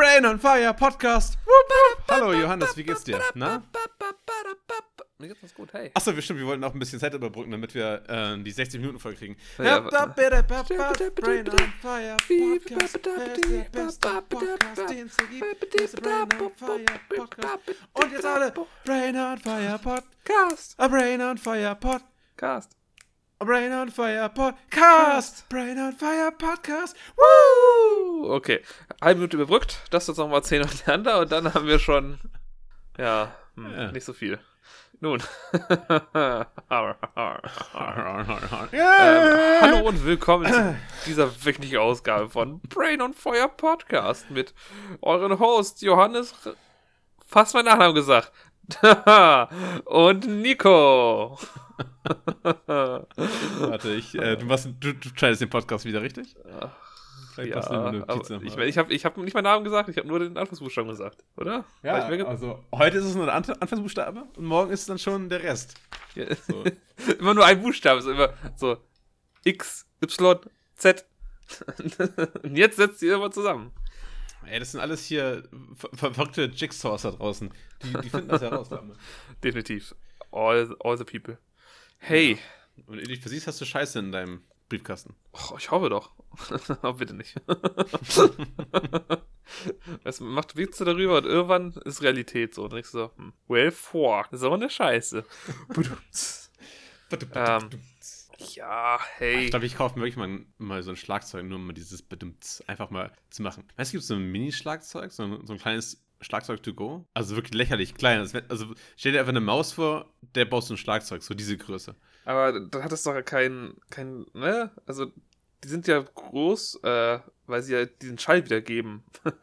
Brain on Fire Podcast. Hallo Johannes, wie geht's dir? Na? Mir geht's ganz gut, hey. Achso, wir stimmt, wir wollten auch ein bisschen Zeit überbrücken, damit wir äh, die 60 Minuten voll kriegen. Ja, Brain on Fire Podcast. Der ist der beste Podcast, den es so gibt. Der ist Brain on Fire Podcast. Und jetzt alle Brain on Fire Podcast. A Brain on Fire Podcast. Brain on Fire Podcast. Brain on Fire Podcast. Woo! Okay, halbe Minute überbrückt, das jetzt nochmal 10 auseinander und dann haben wir schon, ja, hm, Ja. nicht so viel. Nun. ähm, hallo und willkommen zu dieser wöchentlichen Ausgabe von Brain on Fire Podcast mit euren Hosts Johannes, fast mein Nachnamen gesagt, und Nico. Warte, ich, äh, du, machst, du, du schneidest den Podcast wieder, richtig? Vielleicht Ja, ich, ich habe ich hab nicht meinen Namen gesagt, ich habe nur den Anfangsbuchstaben gesagt, oder? Ja, also heute ist es nur der Ant- Anfangsbuchstabe und morgen ist es dann schon der Rest. Ja. So. immer nur ein Buchstabe, ist immer so X, Y, Z. Und jetzt setzt ihr immer zusammen. Ey, das sind alles hier ver ver verrückte Jigsaws da draußen. Die, die finden das heraus. Dame. Definitiv. All, all the people. Hey, Und wenn du dich versiehst, hast du Scheiße in deinem Briefkasten. oh, ich hoffe doch. Aber bitte nicht. es macht Witze darüber und irgendwann ist Realität so. Und ich so, hm, well, fuck, so eine Scheiße. ähm, ja, hey. Ich glaube, ich kaufe mir wirklich mal, mal so ein Schlagzeug, nur um mal dieses Bedimmt einfach mal zu machen. Weißt du, gibt es so ein Mini-Schlagzeug, so, ein- so ein kleines Schlagzeug to go? Also wirklich lächerlich klein. Also, stell dir einfach eine Maus vor, der baust so ein Schlagzeug, so diese Größe. Aber da hat es doch kein, kein, ne? Also, die sind ja groß, äh, weil sie ja diesen Schall wiedergeben.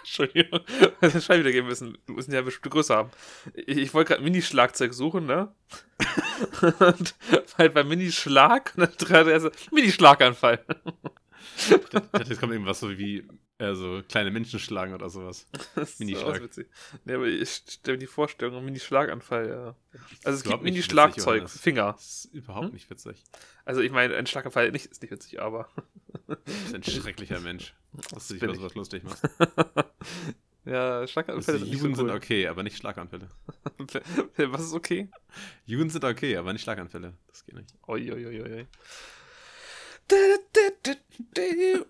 Entschuldigung, weil sie den Schall wiedergeben müssen, müssen ja eine bestimmte Größe haben. Ich, ich wollte gerade Mini-Schlagzeug suchen, ne? Und halt beim Mini-Schlag, und dann trat er so, Mini-Schlaganfall. Jetzt kommt irgendwas so wie äh, so kleine Menschen schlagen oder sowas. Mini-Schlag. auch witzig. Ne, aber ich stelle mir die Vorstellung, Mini-Schlaganfall, ja. Also es gibt Mini-Schlagzeug. Finger. Das ist überhaupt Hm? nicht witzig. Also ich meine, ein Schlaganfall nicht, ist nicht witzig, aber Du bist ein schrecklicher Mensch, dass du dich über sowas lustig machst. Ja, Also, Schlaganfälle sind nicht Juden so sind cool. okay, aber nicht Schlaganfälle. Was ist okay? Juden sind okay, aber nicht Schlaganfälle. Das geht nicht. Oi, oi, oi, oi.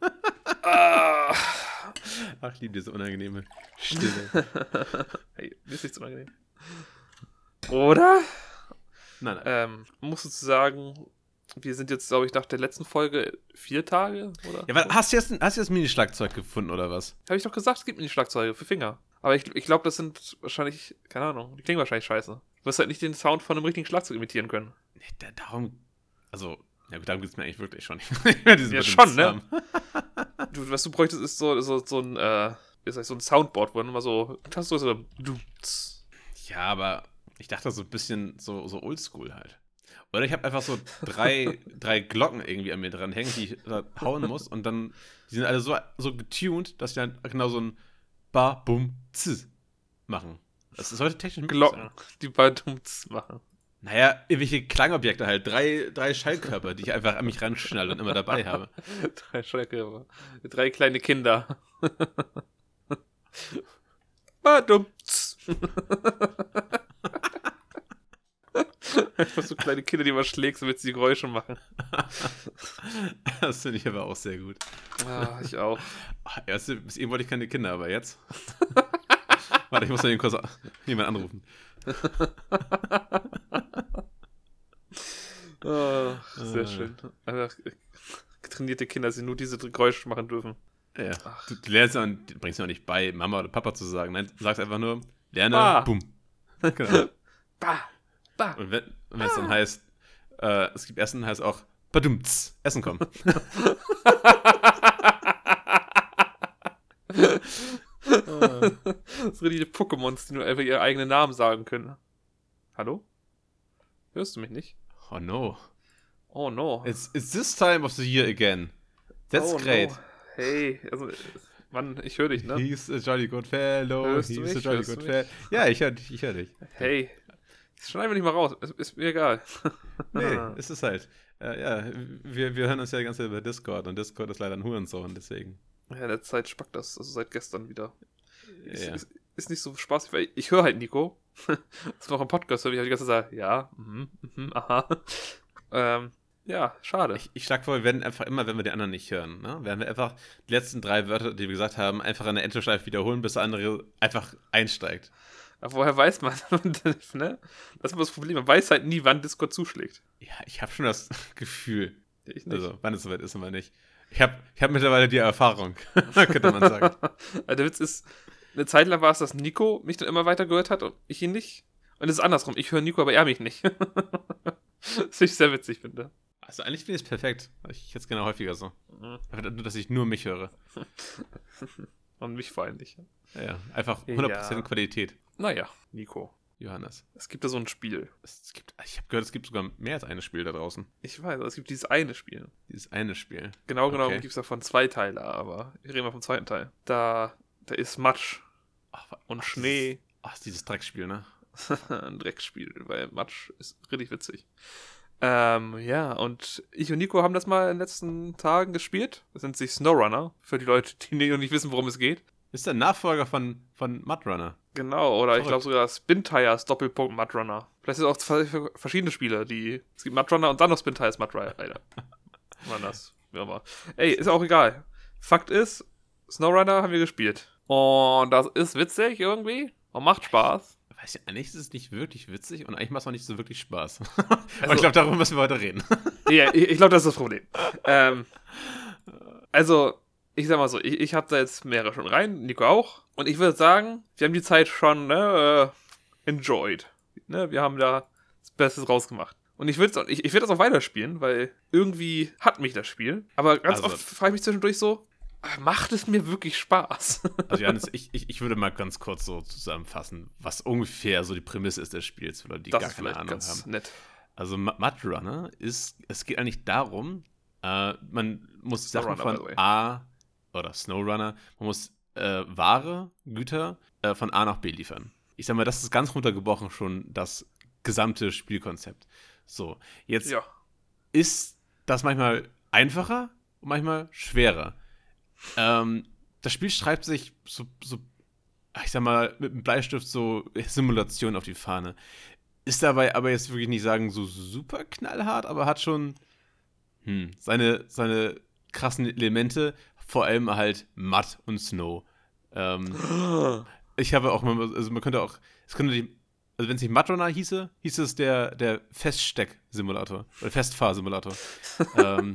Ach, ich liebe diese unangenehme Stille. Hey, mir ist nichts unangenehm. Oder? Nein, nein. Ähm, musst du sagen, wir sind jetzt, glaube ich, nach der letzten Folge vier Tage, oder? Ja, aber hast du jetzt, hast du jetzt Mini-Schlagzeug gefunden oder was? Habe ich doch gesagt, es gibt Mini-Schlagzeuge für Finger. Aber ich, ich glaube, das sind wahrscheinlich, keine Ahnung, die klingen wahrscheinlich scheiße. Du wirst halt nicht den Sound von einem richtigen Schlagzeug imitieren können. Nee, da, darum. Also, ja gut, darum geht es mir eigentlich wirklich schon Ja, schon, ne? Du, was du bräuchtest, ist so, so, so ein, äh, wie so ein Soundboard, wo dann immer so, du so, du. Ja, aber ich dachte so ein bisschen so, so oldschool halt. Oder ich habe einfach so drei, drei Glocken irgendwie an mir dran hängen, die ich da hauen muss und dann, die sind alle so, so getuned, dass die dann genau so ein Ba, Bum, Z machen. Das sollte technisch möglich Glocken, sein. die bei Dumts machen. Naja, irgendwelche Klangobjekte halt. Drei, drei Schallkörper, die ich einfach an mich ranschnalle und immer dabei habe. Drei Schrecke, drei kleine Kinder. Badumts. Einfach so kleine Kinder, die man schlägt, damit sie Geräusche machen. Das finde ich aber auch sehr gut. Ah, ich auch. Erst, bis eben wollte ich keine Kinder, aber jetzt. Warte, ich muss eben kurz jemanden anrufen. Ah, sehr Ah. schön. Einfach trainierte Kinder, die nur diese Geräusche machen dürfen. Ja. Ach. Du, du lernst ja und bringst ja auch nicht bei, Mama oder Papa zu sagen. Nein, du sagst einfach nur, lerne, Ba. bumm. Genau. Bah, bah. Und wenn es dann heißt, äh, es gibt Essen, heißt auch, badumts, Essen kommen. Das sind richtige Pokémons, die nur einfach ihre eigenen Namen sagen können. Hallo? Hörst du mich nicht? Oh no. Oh no. It's, it's this time of the year again. That's oh, great. No. Hey, also, Mann, ich höre dich, ne? He's a jolly good fellow. Hörst du He's a jolly Hörst good fellow. Ja, ich höre dich, ich höre dich. Hey, schneiden wir nicht mal raus. Ist, ist mir egal. Nee, es ist halt. Äh, ja, wir, wir hören uns ja die ganze Zeit über Discord und Discord ist leider ein Hurensohn, deswegen. Ja, in der Zeit spackt das, also seit gestern wieder. Ist, Ja. ist, ist nicht so spaßig, weil ich höre halt Nico. das war auch im Podcast, wie ich die ganze Zeit ja, mhm, mhm, aha. ähm, ja, schade. Ich, ich schlage vor, wir werden einfach immer, wenn wir die anderen nicht hören, ne, werden wir einfach die letzten drei Wörter, die wir gesagt haben, einfach in der Endschleife wiederholen, bis der andere einfach einsteigt. Aber woher weiß man, ne? Das ist das Problem, man weiß halt nie, wann Discord zuschlägt. Ja, ich habe schon das Gefühl, Ich nicht. also wann es soweit ist, immer nicht. Ich habe ich hab mittlerweile die Erfahrung, könnte man sagen. Also der Witz ist, eine Zeit lang war es, dass Nico mich dann immer weiter gehört hat und ich ihn nicht. Und es ist andersrum. Ich höre Nico, aber er mich nicht. Was ich sehr witzig finde. Also eigentlich finde ich es perfekt. Ich jetzt gerne häufiger so. Mhm. Nur, dass ich nur mich höre. Und mich vor allem nicht. Ja, ja. einfach 100% Ja. Qualität, Naja, Nico. Johannes. Es gibt da so ein Spiel. Es gibt, ich habe gehört, es gibt sogar mehr als ein Spiel da draußen. Ich weiß, es gibt dieses eine Spiel. Dieses eine Spiel. Genau genommen Okay. gibt es davon zwei Teile, aber ich rede mal vom zweiten Teil. Da, da ist Matsch Ach, und ach, Schnee. Dieses, ach, dieses Dreckspiel, ne? ein Drecksspiel, weil Matsch ist richtig witzig. Ähm, ja, und ich und Nico haben das mal in den letzten Tagen gespielt. Das nennt sich Snowrunner, für die Leute, die noch nicht wissen, worum es geht. Ist der Nachfolger von, von Mudrunner. Genau, oder ich Verrückt. glaube sogar Spin Tires Doppelpunkt Mudrunner. Vielleicht sind es auch zwei ver- verschiedene Spiele, die. Es gibt Mudrunner und dann noch Spin Tires Mudrunner. War das. Auch immer. Ey, ist auch egal. Fakt ist, Snowrunner haben wir gespielt. Und das ist witzig irgendwie. Und macht Spaß. Weiß ja, eigentlich ist es nicht wirklich witzig und eigentlich macht es auch nicht so wirklich Spaß. Also- Aber ich glaube, darüber müssen wir heute reden. Ja, ich, ich glaube, das ist das Problem. ähm, also, ich sag mal so, ich, ich habe da jetzt mehrere schon rein, Nico auch. Und ich würde sagen, wir haben die Zeit schon ne, äh, enjoyed. Ne, wir haben da das Beste rausgemacht. Und ich würde ich, ich würd das auch weiterspielen, weil irgendwie hat mich das Spiel. Aber ganz Also- oft frage ich mich zwischendurch so, macht es mir wirklich Spaß? Also Johannes, ich, ich, ich würde mal ganz kurz so zusammenfassen, was ungefähr so die Prämisse ist des Spiels, für Leute, die das gar keine Ahnung ganz haben. nett. Also Mu- Mudrunner ist, es geht eigentlich darum, äh, man muss Sachen von. A oder Snowrunner, man muss äh, Ware, Güter äh, von A nach B liefern. Ich sag mal, das ist ganz runtergebrochen schon das gesamte Spielkonzept. So, jetzt Ja. ist das manchmal einfacher und manchmal schwerer. Ähm, das Spiel schreibt sich so, so, ich sag mal, mit einem Bleistift so Simulation auf die Fahne. Ist dabei aber jetzt wirklich nicht sagen, so super knallhart, aber hat schon hm, seine, seine krassen Elemente, vor allem halt Mud und Snow. Ähm, ich habe auch also man könnte auch, es könnte die, also wenn es nicht Mudrunner hieße, hieß es der, der Feststeck-Simulator oder Festfahr-Simulator. ähm,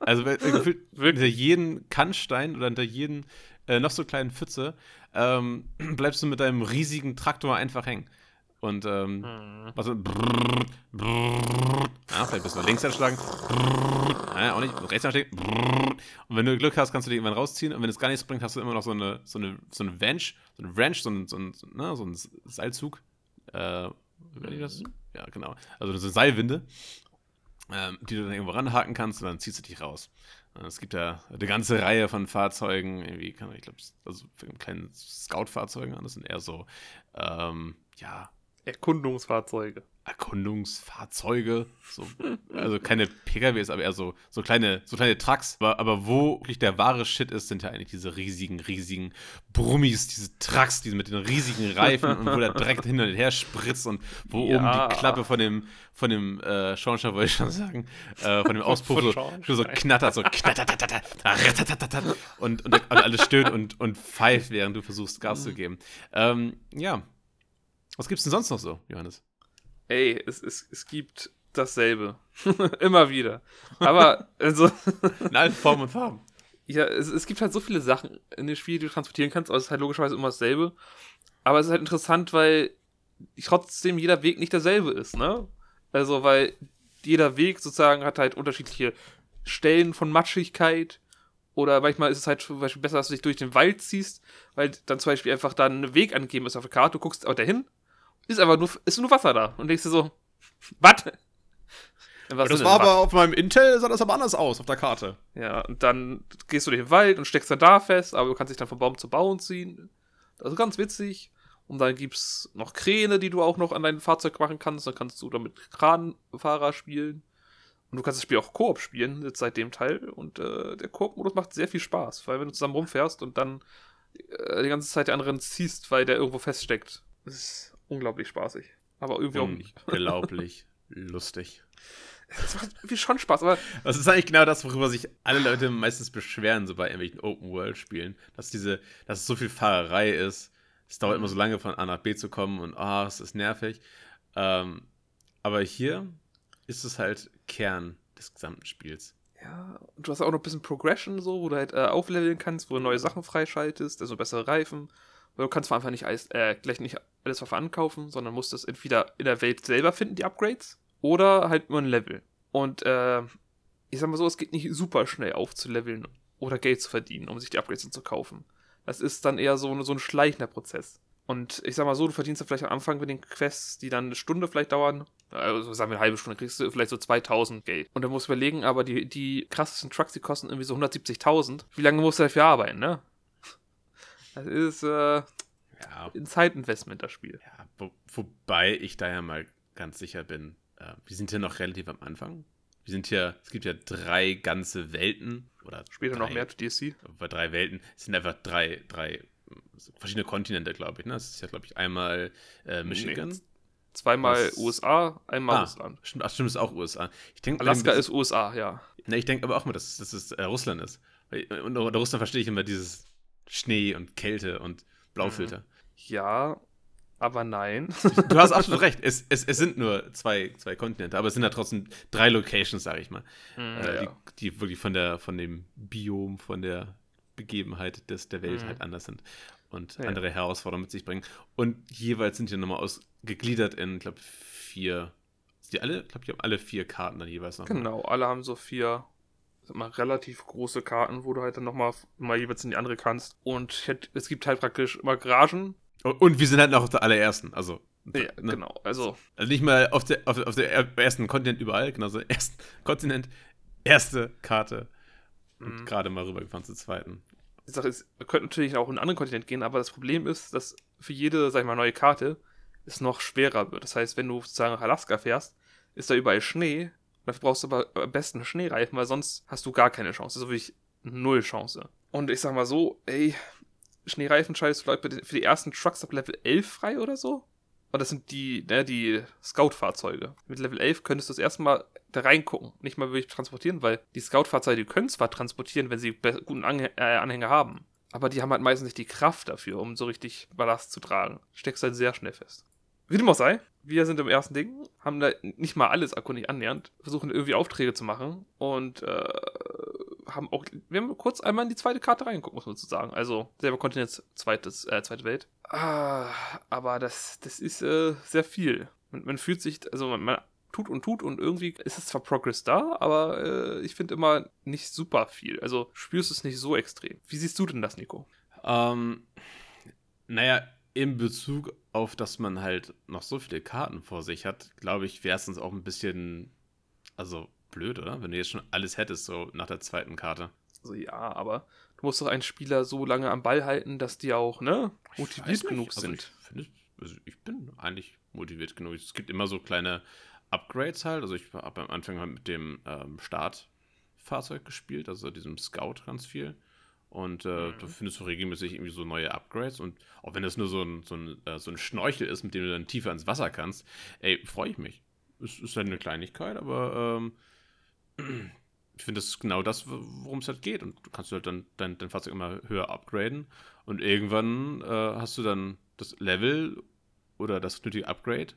also gefühlt Wirklich? hinter jeden Kannstein oder hinter jeden äh, noch so kleinen Pfütze ähm, bleibst du mit deinem riesigen Traktor einfach hängen. Und ähm, Hm. was so brrr, brrr, ja, vielleicht bist du links anschlagen. Ja, auch nicht. Rechts anschlagen. Und wenn du Glück hast, kannst du den irgendwann rausziehen. Und wenn es gar nichts bringt, hast du immer noch so eine, so eine, so eine Wrench, so eine Wrench, so ein, so ein, so, ne, so ein Seilzug. Äh, ich das? Ja, genau. Also so eine Seilwinde, ähm, die du dann irgendwo ranhaken kannst und dann ziehst du dich raus. Es gibt ja eine ganze Reihe von Fahrzeugen, irgendwie, kann, ich glaube, also kleinen Scout-Fahrzeugen, das sind eher so, ähm, ja, Erkundungsfahrzeuge. Erkundungsfahrzeuge, so, also keine PKWs, aber eher so, so kleine, so kleine Trucks. Aber, aber wo wirklich der wahre Shit ist, sind ja eigentlich diese riesigen, riesigen Brummis, diese Trucks, diese mit den riesigen Reifen und wo der Dreck hin und her spritzt und wo Ja. oben die Klappe von dem, von dem äh, Schornstein, wollte ich schon sagen, äh, von dem Auspuff so, so knattert, so knattertatata, und, und, und alles stöhnt und, und pfeift, während du versuchst, Gas zu geben. Ähm, ja. Was gibt's denn sonst noch so, Johannes? Ey, es, es, es gibt dasselbe. Immer wieder. Aber, also, In allen Formen und Farben. ja, es, es gibt halt so viele Sachen in dem Spiel, die du transportieren kannst, aber es ist halt logischerweise immer dasselbe. Aber es ist halt interessant, weil trotzdem jeder Weg nicht derselbe ist, ne? Also, weil jeder Weg sozusagen hat halt unterschiedliche Stellen von Matschigkeit. Oder manchmal ist es halt zum Beispiel besser, dass du dich durch den Wald ziehst, weil dann zum Beispiel einfach dann ein Weg angegeben ist auf der Karte, du guckst aber dahin, ist aber nur, ist nur Wasser da. Und denkst dir so, was? Das war aber auf meinem Intel, sah das aber anders aus auf der Karte. Ja, und dann gehst du durch den Wald und steckst dann da fest, aber du kannst dich dann von Baum zu Baum ziehen. Das ist ganz witzig. Und dann gibt's noch Kräne, die du auch noch an dein Fahrzeug machen kannst. Dann kannst du damit Kranfahrer spielen. Und du kannst das Spiel auch Koop spielen, jetzt seit dem Teil. Und äh, der Koop-Modus macht sehr viel Spaß, weil wenn du zusammen rumfährst und dann äh, die ganze Zeit den anderen ziehst, weil der irgendwo feststeckt. Das ist unglaublich spaßig. Aber irgendwie auch nicht. Unglaublich lustig. Es macht irgendwie schon Spaß, aber. Das ist eigentlich genau das, worüber sich alle Leute meistens beschweren, so bei irgendwelchen Open-World-Spielen. Dass diese, dass es so viel Fahrerei ist. Es dauert immer so lange von A nach B zu kommen und ah, oh, es ist nervig. Ähm, aber hier ist es halt Kern des gesamten Spiels. Ja, du hast auch noch ein bisschen Progression so, wo du halt äh, aufleveln kannst, wo du neue Sachen freischaltest, also bessere Reifen. Weil du kannst einfach nicht alles, äh, gleich nicht alles auf ankaufen, sondern musst es entweder in der Welt selber finden, die Upgrades, oder halt nur ein Level. Und äh, ich sag mal so, es geht nicht super schnell aufzuleveln oder Geld zu verdienen, um sich die Upgrades zu kaufen. Das ist dann eher so, so ein schleichender Prozess. Und ich sag mal so, du verdienst ja vielleicht am Anfang mit den Quests, die dann eine Stunde vielleicht dauern, also sagen wir eine halbe Stunde, kriegst du vielleicht so 2000 Geld. Und dann musst du überlegen, aber die, die krassesten Trucks, die kosten irgendwie so 170.000. Wie lange musst du dafür arbeiten, ne? Das ist äh, ja. ein Zeitinvestment, das Spiel. Ja, wo, wobei ich da ja mal ganz sicher bin, äh, wir sind hier noch relativ am Anfang. Wir sind hier, es gibt ja drei ganze Welten. Oder Später drei, noch mehr DLC. Bei drei Welten. Es sind einfach drei, drei verschiedene Kontinente, glaube ich. Ne? Das ist ja, glaube ich, einmal äh, Michigan. Nee. Zweimal das, USA, einmal ah, Russland. Stimmt, ach, stimmt, ist auch USA. Ich denk, Alaska ist USA, ja. Ne, ich denke aber auch mal, dass, dass es äh, Russland ist. Unter Russland verstehe ich immer dieses Schnee und Kälte und Blaufilter. Mhm. Ja, aber nein. Du hast absolut recht. Es, es, es sind nur zwei, zwei Kontinente, aber es sind ja trotzdem drei Locations, sage ich mal. Mhm, äh, ja. die, die, wirklich von, der, von dem Biom, von der Begebenheit des, der Welt mhm. halt anders sind und ja. andere Herausforderungen mit sich bringen. Und jeweils sind die nochmal ausgegliedert in, ich glaube, vier. Die alle, ich glaube, die haben alle vier Karten dann jeweils noch. Genau, alle haben so vier mal, relativ große Karten, wo du halt dann nochmal mal jeweils in die andere kannst. Und es gibt halt praktisch immer Garagen. Und wir sind halt noch auf der allerersten, also. Ja, ne? genau. Also, also nicht mal auf der, auf, auf der ersten Kontinent überall, genau so ersten Kontinent, erste Karte. Und mhm. gerade mal rübergefahren zur zweiten die Sache ist, wir könnten natürlich auch in einen anderen Kontinent gehen, aber das Problem ist, dass für jede, sag ich mal, neue Karte es noch schwerer wird. Das heißt, wenn du sozusagen nach Alaska fährst, ist da überall Schnee. Dafür brauchst du aber am besten Schneereifen, weil sonst hast du gar keine Chance. Das ist wirklich null Chance. Und ich sag mal so, ey, Schneereifen schaltest du für die ersten Trucks ab Level 11 frei oder so? Und das sind die, ne, die Scout-Fahrzeuge. Mit Level 11 könntest du das erstmal da reingucken. Nicht mal wirklich transportieren, weil die Scout-Fahrzeuge, die können zwar transportieren, wenn sie guten Anhä äh, Anhänger haben. Aber die haben halt meistens nicht die Kraft dafür, um so richtig Ballast zu tragen. Steckst halt sehr schnell fest. Wie dem auch sei, wir sind im ersten Ding, haben da nicht mal alles erkundig annähernd, versuchen irgendwie Aufträge zu machen und äh, haben auch, wir haben kurz einmal in die zweite Karte reingeguckt, muss man so sagen. Also selber Kontinent, zweites, äh, zweite Welt. Ah, aber das, das ist äh, sehr viel. Man, man, fühlt sich, also man, man, tut und tut und irgendwie ist es zwar Progress da, aber äh, ich finde immer nicht super viel. Also spürst es nicht so extrem. Wie siehst du denn das, Nico? Ähm, naja, in Bezug auf, dass man halt noch so viele Karten vor sich hat, glaube ich, wäre es uns auch ein bisschen, also blöd, oder? Wenn du jetzt schon alles hättest, so nach der zweiten Karte. Also ja, aber du musst doch einen Spieler so lange am Ball halten, dass die auch, ne, motiviert genug also sind. Ich, find, also ich bin eigentlich motiviert genug. Es gibt immer so kleine Upgrades halt. Also ich habe am Anfang halt mit dem ähm, Startfahrzeug gespielt, also diesem Scout ganz viel. Und äh, mhm. da findest du regelmäßig irgendwie so neue Upgrades. Und auch wenn das nur so ein, so, ein, äh, so ein Schnorchel ist, mit dem du dann tiefer ins Wasser kannst, ey, freue ich mich. Es ist halt eine Kleinigkeit, aber ähm, ich finde, das ist genau das, worum es halt geht. Und du kannst halt dann dein, dein Fahrzeug immer höher upgraden. Und irgendwann äh, hast du dann das Level oder das nötige Upgrade,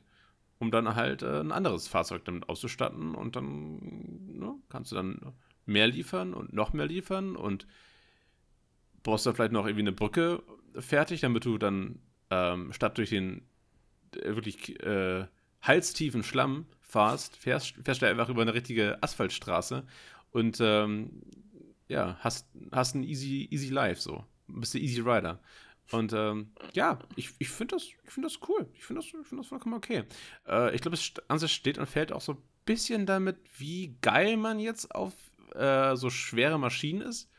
um dann halt äh, ein anderes Fahrzeug damit auszustatten. Und dann ne, kannst du dann mehr liefern und noch mehr liefern. Und brauchst dann vielleicht noch irgendwie eine Brücke fertig, damit du dann ähm, statt durch den äh, wirklich äh, halstiefen Schlamm fahrst, fährst, fährst du einfach über eine richtige Asphaltstraße und ähm, ja, hast, hast ein easy, easy Life so. Bist du Easy Rider. Und ähm, ja, ich, ich finde das, find das cool. Ich finde das, find das vollkommen okay. Äh, ich glaube, es sich steht und fällt auch so ein bisschen damit, wie geil man jetzt auf äh, so schwere Maschinen ist.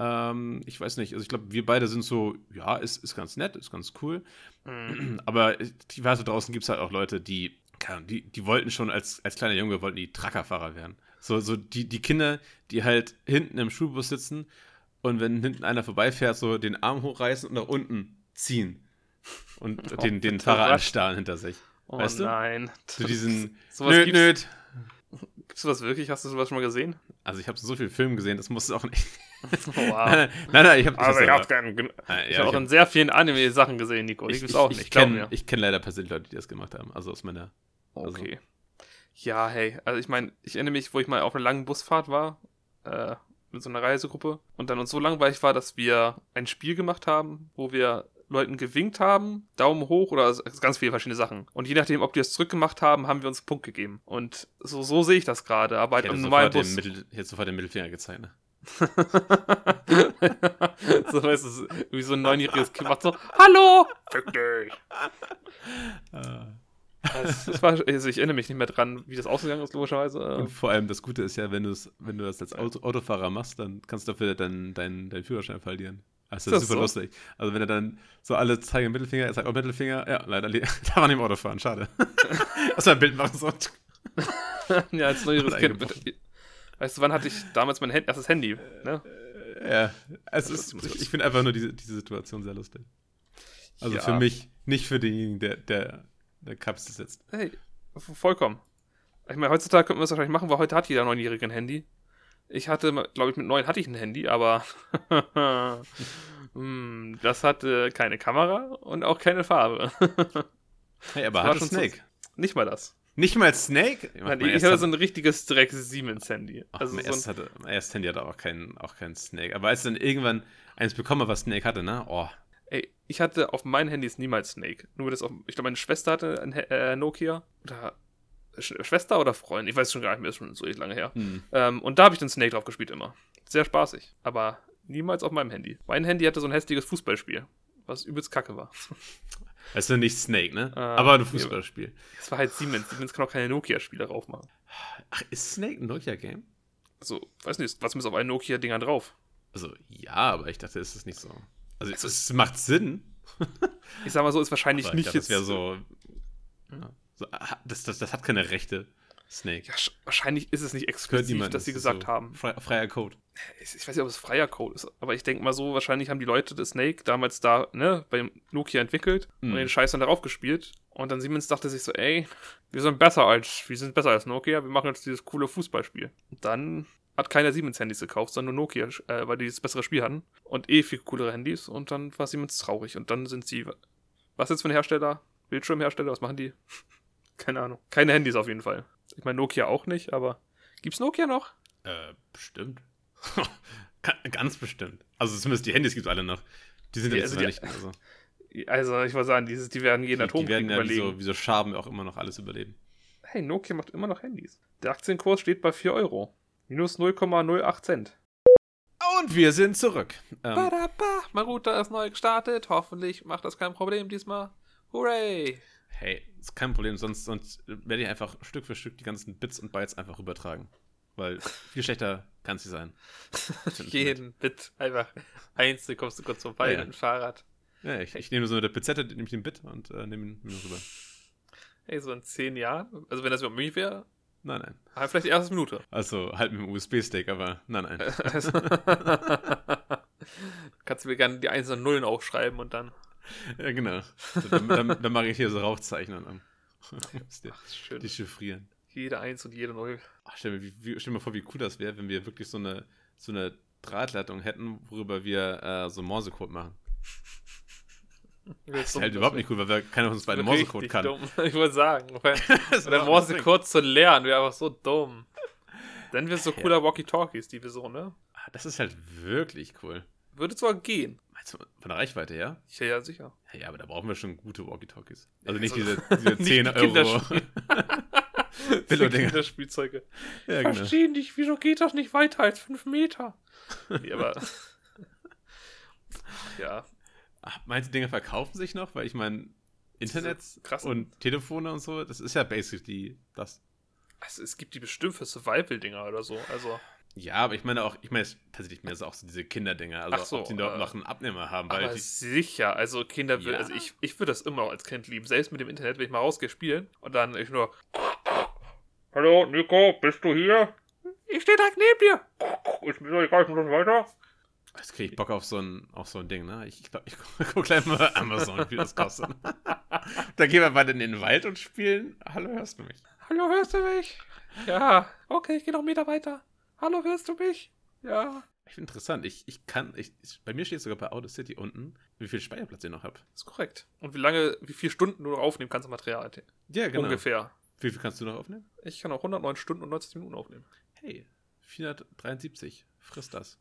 Ähm, ich weiß nicht, also ich glaube, wir beide sind so, ja, ist, ist ganz nett, ist ganz cool. Mhm. Aber ich weiß, draußen gibt es halt auch Leute, die die, die wollten schon als, als kleiner Junge, wollten die Truckerfahrer werden. So, so die, die Kinder, die halt hinten im Schulbus sitzen und wenn hinten einer vorbeifährt, so den Arm hochreißen und nach unten ziehen. Und Oh, den, den Fahrer anstarren hinter sich. Oh Weißt du? nein. So diesen sowas Nöt, nöt. Gibt's sowas wirklich? Hast du sowas schon mal gesehen? Also ich habe so viele Filme gesehen, das musst du auch nicht. Oh, wow. nein, nein, nein, ich habe Also ich habe ich ja, hab auch in sehr vielen Anime-Sachen gesehen, Nico. Die ich, gibt's ich, auch ich nicht, glaub kenn-. Ich kenne leider persönlich Leute, die das gemacht haben. Also aus meiner. also- Okay. Ja, hey, also ich meine, ich erinnere mich, wo ich mal auf einer langen Busfahrt war, äh, mit so einer Reisegruppe und dann uns so langweilig war, dass wir ein Spiel gemacht haben, wo wir Leuten gewinkt haben, Daumen hoch oder also ganz viele verschiedene Sachen. Und je nachdem, ob die es zurückgemacht haben, haben wir uns einen Punkt gegeben. Und so, so sehe ich das gerade, aber Ich halt hätte, im sofort normalen den Bus. Mittel, ich hätte sofort den Mittelfinger gezeigt. Ne? so weißt du, wie so ein neunjähriges Kind macht so, Hallo! Fick dich! Also, das war, also ich erinnere mich nicht mehr dran, wie das ausgegangen ist, logischerweise. Und vor allem das Gute ist ja, wenn, wenn du das als Auto, Autofahrer machst, dann kannst du dafür deinen dein, dein Führerschein verlieren. Also das Ist ist super das so? lustig. Also wenn er dann so alle zeigen Mittelfinger, er sagt auch Mittelfinger, ja, leider darf man im Auto fahren, schade. Lass mal ein Bild machen, so. ja, als Wird Kind. Weißt du, wann hatte ich damals mein Hand, erstes Handy? Ne? Ja, es Das ist, ich- finde einfach nur diese, diese Situation sehr lustig. Also Ja. für mich, nicht für denjenigen, der, der, der Kapsel sitzt. Hey, vollkommen. Ich meine, heutzutage könnten wir es wahrscheinlich machen, weil heute hat jeder Neunjährige ein Handy. Ich hatte, glaube ich, mit neun hatte ich ein Handy, aber hm, das hatte keine Kamera und auch keine Farbe. Hey, aber hatte schon so- Snake. Nicht mal das. Nicht mal Snake? Nein, Mein ich hatte hat- so ein richtiges Dreck Siemens-Handy. Ach, Also mein, so erstes ein, hatte, mein erstes Handy hatte auch keinen auch keinen Snake. Aber als ich dann irgendwann eins bekommen habe, was Snake hatte, ne? Oh, ey, ich hatte auf meinen Handys niemals Snake. Nur das auf, ich glaube, meine Schwester hatte ein äh, Nokia. Oder Schwester oder Freund? Ich weiß schon gar nicht mehr, ist schon so lange her. hm. Ähm, und da habe ich den Snake drauf gespielt immer. Sehr spaßig. Aber niemals auf meinem Handy. Mein Handy hatte so ein hässliches Fußballspiel, was übelst kacke war. Weißt du, nicht Snake, ne? Ah, Aber ein. Fußballspiel. Das war halt Siemens. Siemens kann auch keine Nokia-Spiele drauf machen. Ach, ist Snake ein Nokia-Game? Also, weiß nicht, was ist auf allen Nokia-Dingern drauf? Also, ja, aber ich dachte, es ist nicht so. Also, es macht Sinn. Ich sag mal so, ist wahrscheinlich nicht ich dachte, das jetzt. wäre so, ja, das, das, das hat keine Rechte. Snake. Ja, sch- wahrscheinlich ist es nicht exklusiv, dass sie ist gesagt so haben. Frei, freier Code. Ich, ich weiß nicht, ob es freier Code ist, aber ich denke mal so, wahrscheinlich haben die Leute das Snake damals da, ne, beim Nokia entwickelt Mhm. und den Scheiß dann darauf gespielt. Und dann Siemens dachte sich so, ey, wir sind besser als, wir sind besser als Nokia, wir machen jetzt dieses coole Fußballspiel. Und dann hat keiner Siemens-Handys gekauft, sondern nur Nokia, äh, weil die das bessere Spiel hatten. Und eh viel coolere Handys. Und dann war Siemens traurig. Und dann sind sie, was jetzt für ein Hersteller? Bildschirmhersteller, was machen die? Keine Ahnung. Keine Handys auf jeden Fall. Ich meine, Nokia auch nicht, aber gibt's Nokia noch? Äh, bestimmt. Ganz bestimmt. Also, zumindest die Handys gibt es alle noch. Die sind Ja, also jetzt die- nicht. Also, Also, ich wollte sagen, dieses, die werden jeden die, die Atomkrieg werden ja wie überlegen. so, wie so Schaben auch immer noch alles überleben. Hey, Nokia macht immer noch Handys. Der Aktienkurs steht bei 4 Euro. Minus 0,08 Cent. Und wir sind zurück. Ähm, Badaba, mein Router ist neu gestartet. Hoffentlich macht das kein Problem diesmal. Hooray! Hey, ist kein Problem, sonst, sonst werde ich einfach Stück für Stück die ganzen Bits und Bytes einfach übertragen. Weil viel schlechter kann es nicht sein. Jeden Bit einfach einzeln kommst du kurz vorbei Ja, ja. mit dem Fahrrad. Ja, ich, ich nehme so eine Pizette, nehme ich den Bit und äh, nehme ihn rüber. Hey, so in 10 Jahren, also wenn das überhaupt möglich wäre, Nein, nein. aber vielleicht die erste Minute. Also halt mit dem USB-Stick, aber nein, nein. Also, kannst du mir gerne die einzelnen Nullen aufschreiben und dann. ja, genau. So, dann, dann, dann mache ich hier so muss die, Ach, schön. die chiffrieren. Jede Eins und jede Null. Ach, stell, mir, wie, stell mir vor, wie cool das wäre, wenn wir wirklich so eine, so eine Drahtleitung hätten, worüber wir äh, so Morsecode machen. Das ist halt überhaupt nicht cool, weil wir, keiner von uns beiden Morsecode kann. Dumm. Ich wollte sagen, weil der Morsecode zu lernen wäre einfach so dumm. Dann wäre es so cooler Walkie-Talkies, die wir so, ne? Ah, Das ist halt wirklich cool. Würde zwar gehen. Meinst du, von der Reichweite her? Ja, ja, sicher. Ja, aber da brauchen wir schon gute Walkie-Talkies. Also nicht Also, diese, diese nicht 10 die Euro. Kinderspielzeuge. ja, genau. Verstehen nicht, wieso geht das nicht weiter als 5 Meter? Nee, aber. ja, Ach, meinst du, Dinge verkaufen sich noch? Weil ich meine, Internet und Telefone und so, das ist ja basically das. also es gibt die bestimmt für Survival-Dinger oder so. Also, Ja, aber ich meine auch, ich meine es tatsächlich mehr so auch so diese Kinderdinger. Also so, ob die dort äh, noch einen Abnehmer haben, weil aber die, sicher, also Kinder, will, Ja. also ich, ich würde das immer noch als Kind lieben. Selbst mit dem Internet, wenn ich mal rausgehe spielen und dann ich nur. Hallo, Nico, bist du hier? Ich stehe direkt neben dir. Ich bin ich schon weiter. Jetzt kriege ich Bock auf so ein, auf so ein Ding, ne? Ich, glaube, ich gucke gleich mal Amazon, wie das kostet. da gehen wir beide in den Wald und spielen. Hallo, hörst du mich? Hallo, hörst du mich? Ja. Okay, ich gehe noch einen Meter weiter. Hallo, hörst du mich? Ja. Ich finde interessant. Ich, ich kann, ich, ich, bei mir steht sogar bei Audacity unten, wie viel Speicherplatz ich noch habe. Ist korrekt. Und wie lange, wie viele Stunden du noch aufnehmen kannst am Material? Ja, genau. Ungefähr. Wie viel kannst du noch aufnehmen? Ich kann auch 109 Stunden und 90 Minuten aufnehmen. Hey, 473. Frisst das.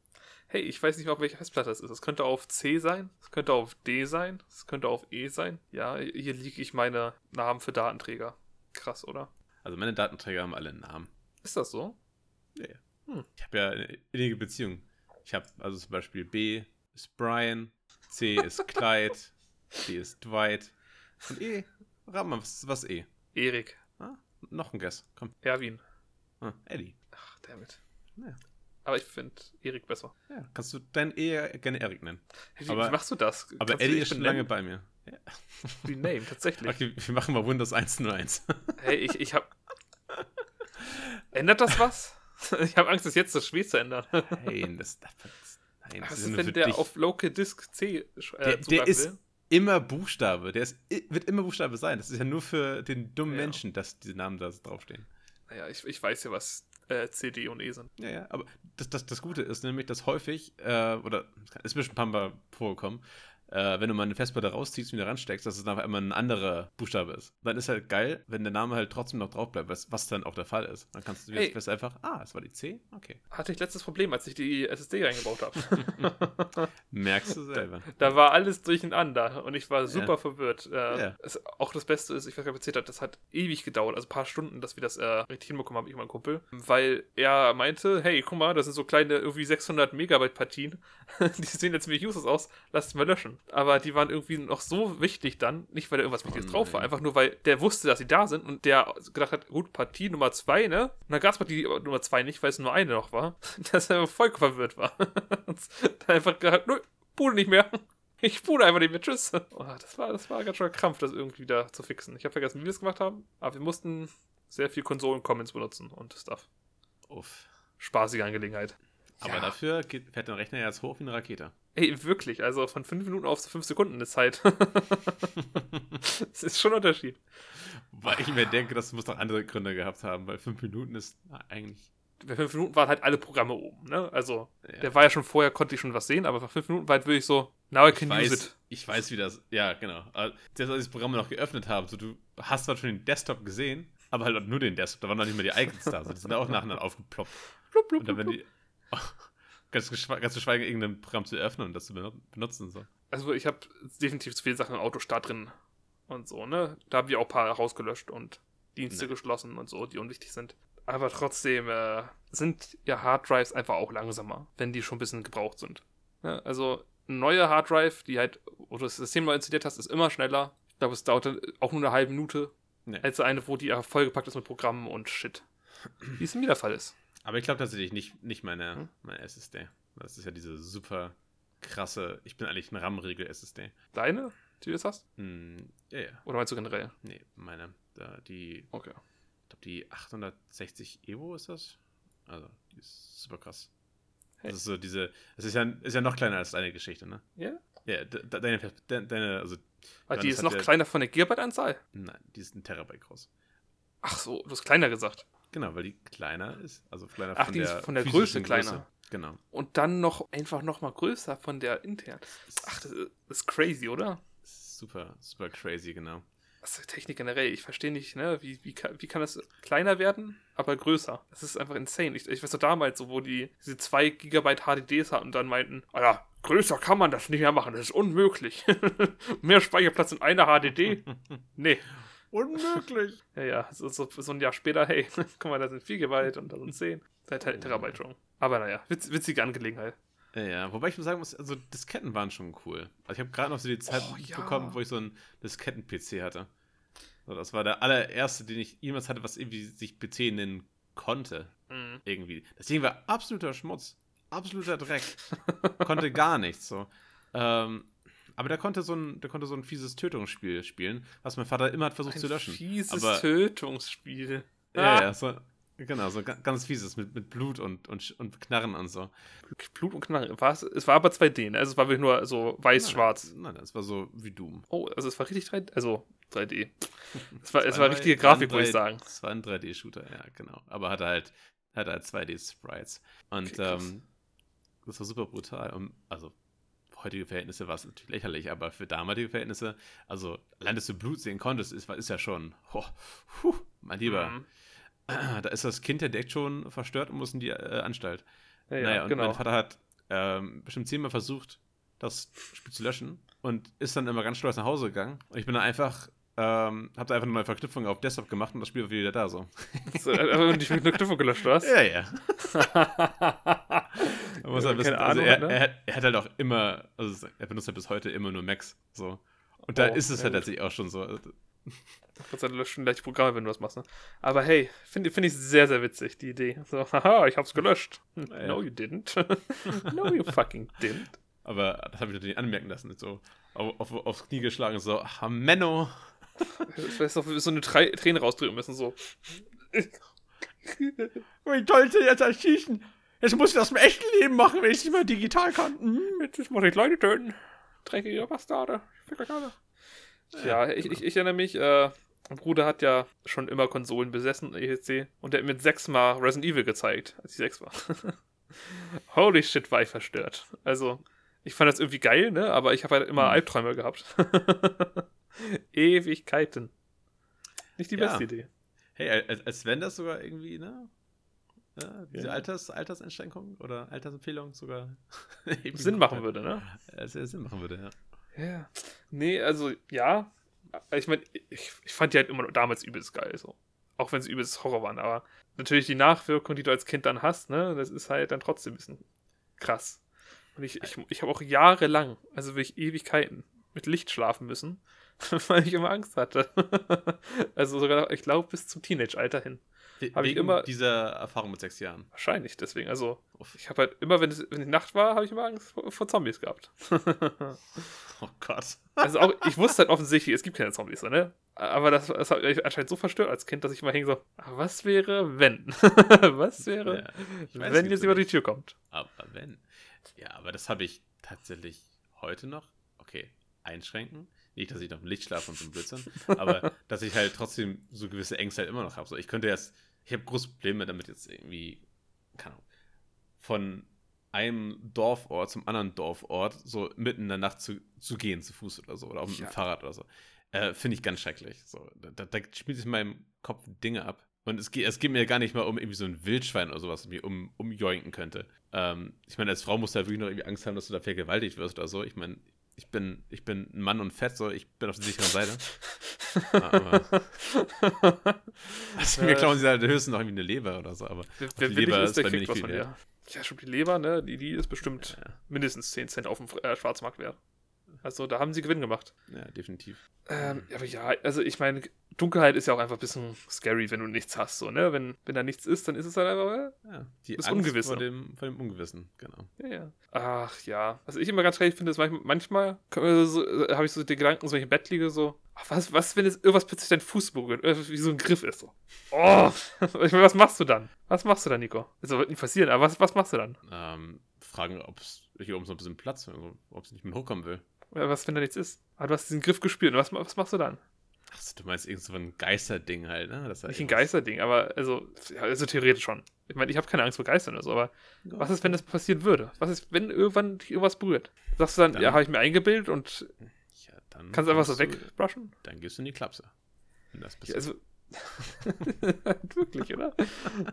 Hey, ich weiß nicht mehr, auf welcher Festplatte es ist. Es könnte auf C sein, es könnte auf D sein, es könnte auf E sein. Ja, hier liege ich meine Namen für Datenträger. Krass, oder? Also meine Datenträger haben alle einen Namen. Ist das so? Ja. Hm. Ich habe ja eine innige Beziehung. Ich habe also zum Beispiel B ist Brian, C ist Clyde, D ist Dwight und E, rat mal, was, was E? Erik. Ah, noch ein Guess, komm. Erwin. Ah, Eddie. Ach, damit. Ja. Aber ich finde Erik besser. Ja, kannst du dein E gerne Erik nennen. Hey, wie, Aber- wie machst du das? Aber Kannst du Eddie ist schon lange bei mir. Ja. Rename, tatsächlich. Okay, wir machen mal Windows 101. Hey, ich, ich hab. Ändert das was? Ich habe Angst, das jetzt so schwer zu ändern. Nein, das, das, nein, das Was ist ist, für der dich. auf Local Disk C äh, Der, der ist will? immer Buchstabe. Der ist, wird immer Buchstabe sein. Das ist ja nur für den dummen Ja. Menschen, dass diese Namen da draufstehen. Naja, ich, ich weiß ja, was äh, C, D und E sind. Ja, ja, aber das, das, das Gute ist nämlich, dass häufig, äh, oder ist mir schon ein paar Mal vorgekommen, äh, wenn du mal eine Festplatte rausziehst und wieder ransteckst, dass es dann einfach immer ein anderer Buchstabe ist. Dann ist halt geil, wenn der Name halt trotzdem noch drauf bleibt, was, was dann auch der Fall ist. Dann kannst du Hey. einfach, ah, es war die C? Okay. Hatte ich letztes Problem, als ich die SSD reingebaut habe. Merkst du selber. da war alles durcheinander und ich war super Ja. verwirrt. Äh, Ja. es, auch das Beste ist, ich weiß gar nicht, erzählt habe, das hat ewig gedauert, also ein paar Stunden, dass wir das äh, richtig hinbekommen haben, ich und mein Kumpel. Weil er meinte, hey, guck mal, das sind so kleine, irgendwie 600 Megabyte Partien. die sehen jetzt ziemlich useless aus, lass die mal löschen. Aber die waren irgendwie noch so wichtig dann, nicht weil da irgendwas Wichtiges Oh drauf war, einfach nur, weil der wusste, dass sie da sind und der gedacht hat, gut, Partie Nummer 2, ne? Und dann gab es Partie Nummer 2 nicht, weil es nur eine noch war, dass er voll verwirrt war. und dann einfach gesagt, nö, Bude nicht mehr. Ich bude einfach nicht mehr. Tschüss. Oh, das, war, das war ganz schön Krampf, das irgendwie wieder zu fixen. Ich habe vergessen, wie wir es gemacht haben, aber wir mussten sehr viel Konsolen-Comments benutzen und Stuff. Uff. Spaßige Angelegenheit. Aber Ja. dafür geht, fährt der Rechner jetzt hoch wie eine Rakete. Ey, wirklich, also von 5 Minuten auf 5 Sekunden ist Zeit. das ist schon ein Unterschied. Weil ich mir denke, das muss doch andere Gründe gehabt haben, weil fünf Minuten ist eigentlich. Bei 5 Minuten waren halt alle Programme oben, ne? Also, Ja. der war ja schon vorher, konnte ich schon was sehen, aber bei 5 Minuten war halt wirklich so, now I Ich can use weiß, it. ich weiß, wie das. Ja, genau. Selbst als ich das Programm noch geöffnet habe, so, du hast zwar schon den Desktop gesehen, aber halt nur den Desktop. Da waren noch nicht mehr die Icons da. So, die sind auch nacheinander aufgeploppt. Blub, blub, Und dann, wenn die. ganz, ganz zu schweigen, irgendein Programm zu öffnen und das zu benu- benutzen. So. Also ich habe definitiv zu viele Sachen im Autostart drin und so, ne? Da haben wir auch ein paar rausgelöscht und Dienste Nee. geschlossen und so, die unwichtig sind. Aber trotzdem äh, sind ja Harddrives einfach auch langsamer, wenn die schon ein bisschen gebraucht sind. Ja, also eine neue Harddrive, die halt, wo du das System neu installiert hast, ist immer schneller. Ich glaube, es dauert auch nur eine halbe Minute, Nee. als eine, wo die vollgepackt ist mit Programmen und Shit. Wie es in mir der Fall ist. Aber ich glaube tatsächlich nicht, nicht meine, Hm? meine SSD. Das ist ja diese super krasse. Ich bin eigentlich ein RAM-Regel-SSD. Deine, die du jetzt hast? Hm, ja, ja. Oder meinst du generell? Nee, meine. Da, die Okay. Ich glaube, die 860 Evo ist das. Also, die ist super krass. Hey. Das ist so diese. Das ist ja, ist ja noch kleiner als deine Geschichte, ne? Ja? Ja, de, de, deine, de, deine. Also, Ah, Ja, die ist noch ja- kleiner von der Gigabyte-Anzahl? nein, die ist ein Terabyte groß. Ach so, du hast kleiner gesagt. Genau, weil die kleiner ist. Also kleiner Ach, von die ist der. von der Größe kleiner. Genau. Und dann noch einfach noch mal größer von der intern. Ach, das ist crazy, oder? Super, super crazy, genau. Ist Technik generell. Ich verstehe nicht, ne? Wie, wie, kann, wie kann das kleiner werden, aber größer? Das ist einfach insane. Ich, ich weiß doch damals, so, wo die diese 2 Gigabyte HDDs hatten und dann meinten, ah ja, größer kann man das nicht mehr machen, das ist unmöglich. mehr Speicherplatz in einer HDD? Nee. Unmöglich! Ja, ja, so, so, so ein Jahr später, hey, guck mal, da sind 4 Gigabyte und da sind 10. Seit Oh. Terabyte schon. Aber naja, witz, witzige Angelegenheit. Ja, ja, wobei ich muss sagen muss, also Disketten waren schon cool. Also ich habe gerade noch so die Zeit Oh, ja. bekommen, wo ich so einen Disketten-PC hatte. So, das war der allererste, den ich jemals hatte, was irgendwie sich PC nennen konnte. Mhm. Irgendwie. Das Ding war absoluter Schmutz. Absoluter Dreck. konnte gar nichts so. Ähm, aber der konnte so ein, der konnte so ein fieses Tötungsspiel spielen, was mein Vater immer hat versucht Ein zu löschen. fieses aber, Tötungsspiel. ja, Ah. ja, so, Genau, so ga- ganz fieses mit, mit Blut und, und, und Knarren und so. Blut und Knarre. War's, es war aber 2D, ne? Also es war wirklich nur so weiß-schwarz. Nein, das war so wie Doom. Oh, also es war richtig 3D. Also 3D. Es war, es Es war richtige Grafik, würde ich sagen. Es war ein 3D-Shooter, ja, genau. Aber hatte halt, hatte halt 2D-Sprites. Und Okay, ähm, das war super brutal. Und, also, heutige Verhältnisse war es natürlich lächerlich, aber für damalige Verhältnisse, also, allein, dass du Blut sehen konntest, ist, ist ja schon, oh, puh, mein Lieber. Mhm. Da ist das Kind ja direkt schon verstört und muss in die äh, Anstalt. Ja, ja, naja, und genau. mein Vater hat ähm, bestimmt zehnmal versucht, das Spiel zu löschen und ist dann immer ganz stolz nach Hause gegangen. Und ich bin dann einfach, ähm, hab da einfach nur eine Verknüpfung auf Desktop gemacht und das Spiel war wieder da so. So, äh, aber nicht mit einer Knüpfung gelöscht, was? Ja, ja. Muss halt wissen, also er, ne? er, hat, er hat halt auch immer, also er benutzt halt bis heute immer nur Macs. So. Und da Oh, ist es halt tatsächlich auch schon so. Also, Gott sei Dank löscht schon gleich Programme, wenn du was machst. Ne? Aber hey, finde find ich sehr, sehr witzig, die Idee. So, haha, ich hab's gelöscht. Ja. No, you didn't. no, you fucking didn't. aber das habe ich natürlich anmerken lassen. So auf, auf, aufs Knie geschlagen, so, ah, Menno. Das wäre doch so eine Tre Träne rausdrücken müssen, so. Wie toll sie jetzt erschießen. Jetzt muss ich das im echten Leben machen, wenn ich es nicht mehr digital kann. Mhm. Jetzt muss ich Leute töten. Dreckige Bastarde. Fick euch alle. Ja, ich, ich, ich erinnere mich, äh, mein Bruder hat ja schon immer Konsolen besessen, ETC, und der hat mir sechsmal Resident Evil gezeigt, als ich sechs war. Holy shit, war ich verstört. Also, ich fand das irgendwie geil, ne? Aber ich habe halt immer Hm. Albträume gehabt. Ewigkeiten. Nicht die Ja. beste Idee. Hey, als, als wenn das sogar irgendwie, ne? Ja, diese Ja. Alters, Alterseinschränkung oder Altersempfehlung sogar Sinn machen würde, ne? Ja, sehr Sinn machen würde, ja. Ja. Nee, also ja. Ich meine, ich, ich fand die halt immer damals übelst geil, so. Auch wenn sie übelst Horror waren, aber natürlich die Nachwirkung, die du als Kind dann hast, ne, das ist halt dann trotzdem ein bisschen krass. Und ich, ich, ich habe auch jahrelang, also wirklich Ewigkeiten, mit Licht schlafen müssen, weil ich immer Angst hatte. also sogar, ich glaube, bis zum Teenage-Alter hin. We- Hab ich immer- dieser Erfahrung mit sechs Jahren. Wahrscheinlich deswegen. Also, ich habe halt immer, wenn es, wenn die Nacht war, habe ich immer Angst vor, vor Zombies gehabt. Oh Gott. Also auch, ich wusste halt offensichtlich, es gibt keine Zombies, ne? Aber das, das hat mich anscheinend so verstört als Kind, dass ich immer hing so, "Ah, was wäre, wenn? was wäre, Ja, weiß, wenn jetzt über die. Tür kommt? Aber wenn. Ja, aber das habe ich tatsächlich heute noch. Okay, einschränken. Nicht, dass ich noch im Licht schlafe und so ein Blödsinn, aber dass ich halt trotzdem so gewisse Ängste halt immer noch habe. So, ich könnte jetzt, ich habe große Probleme damit jetzt irgendwie, keine Ahnung, von einem Dorfort zum anderen Dorfort so mitten in der Nacht zu, zu gehen, zu Fuß oder so, oder auch mit Ja. dem Fahrrad oder so. Äh, Finde ich ganz schrecklich. So, da, da spielt sich in meinem Kopf Dinge ab. Und es geht, es geht mir gar nicht mal um irgendwie so ein Wildschwein oder sowas, das mir um, umjoinken könnte. Ähm, ich meine, als Frau musst du halt wirklich noch irgendwie Angst haben, dass du da vergewaltigt wirst oder so. Ich meine, ich bin, ich bin ein Mann und fett, so ich bin auf der sicheren Seite. aber also, mir Ja. klauen sie halt höchstens noch irgendwie eine Leber oder so, aber Wer, die Leber ist, ist der bei mir nicht was viel von wert. dir. Ja, schon die Leber, ne? Die, die ist bestimmt ja, mindestens 10 Cent auf dem äh, Schwarzmarkt wert. Also da haben sie Gewinn gemacht. ja, definitiv. Ähm, aber ja, also ich meine, Dunkelheit ist ja auch einfach ein bisschen scary, wenn du nichts hast, so, ne? Wenn, wenn da nichts ist, dann ist es halt einfach, Ja, die Das Angst Ungewisse. vor dem, vor dem Ungewissen, genau. Ja, ja. Ach ja. Was ich immer ganz schrecklich finde, ist manchmal, manchmal so, äh, habe ich so den Gedanken, so wenn ich im Bett liege, so, was, was, wenn jetzt irgendwas plötzlich dein Fuß berührt, äh, wie so ein Griff ist, so. Oh, ich meine, was machst du dann? Was machst du dann, Nico? Das wird nicht passieren, aber was, was machst du dann? Ähm, fragen, ob es hier oben so ein bisschen Platz, also, ob es nicht mehr hochkommen will. Ja, Was, wenn da nichts ist? Aber du hast diesen Griff gespürt, und was, was machst du dann? Ach, so, du meinst irgend so ein Geisterding halt, ne? Das Nicht ein Geisterding, aber also, ja, also theoretisch schon. Ich meine, ich habe keine Angst vor Geistern oder so, aber was ist, wenn das passieren würde? Was ist, wenn irgendwann dich irgendwas berührt? Sagst du dann, Dann- ja, habe ich mir eingebildet und Ja, dann kannst einfach so wegbrushen? Dann gehst du in die Klapse. Wenn das Ja, passiert. also, wirklich, oder?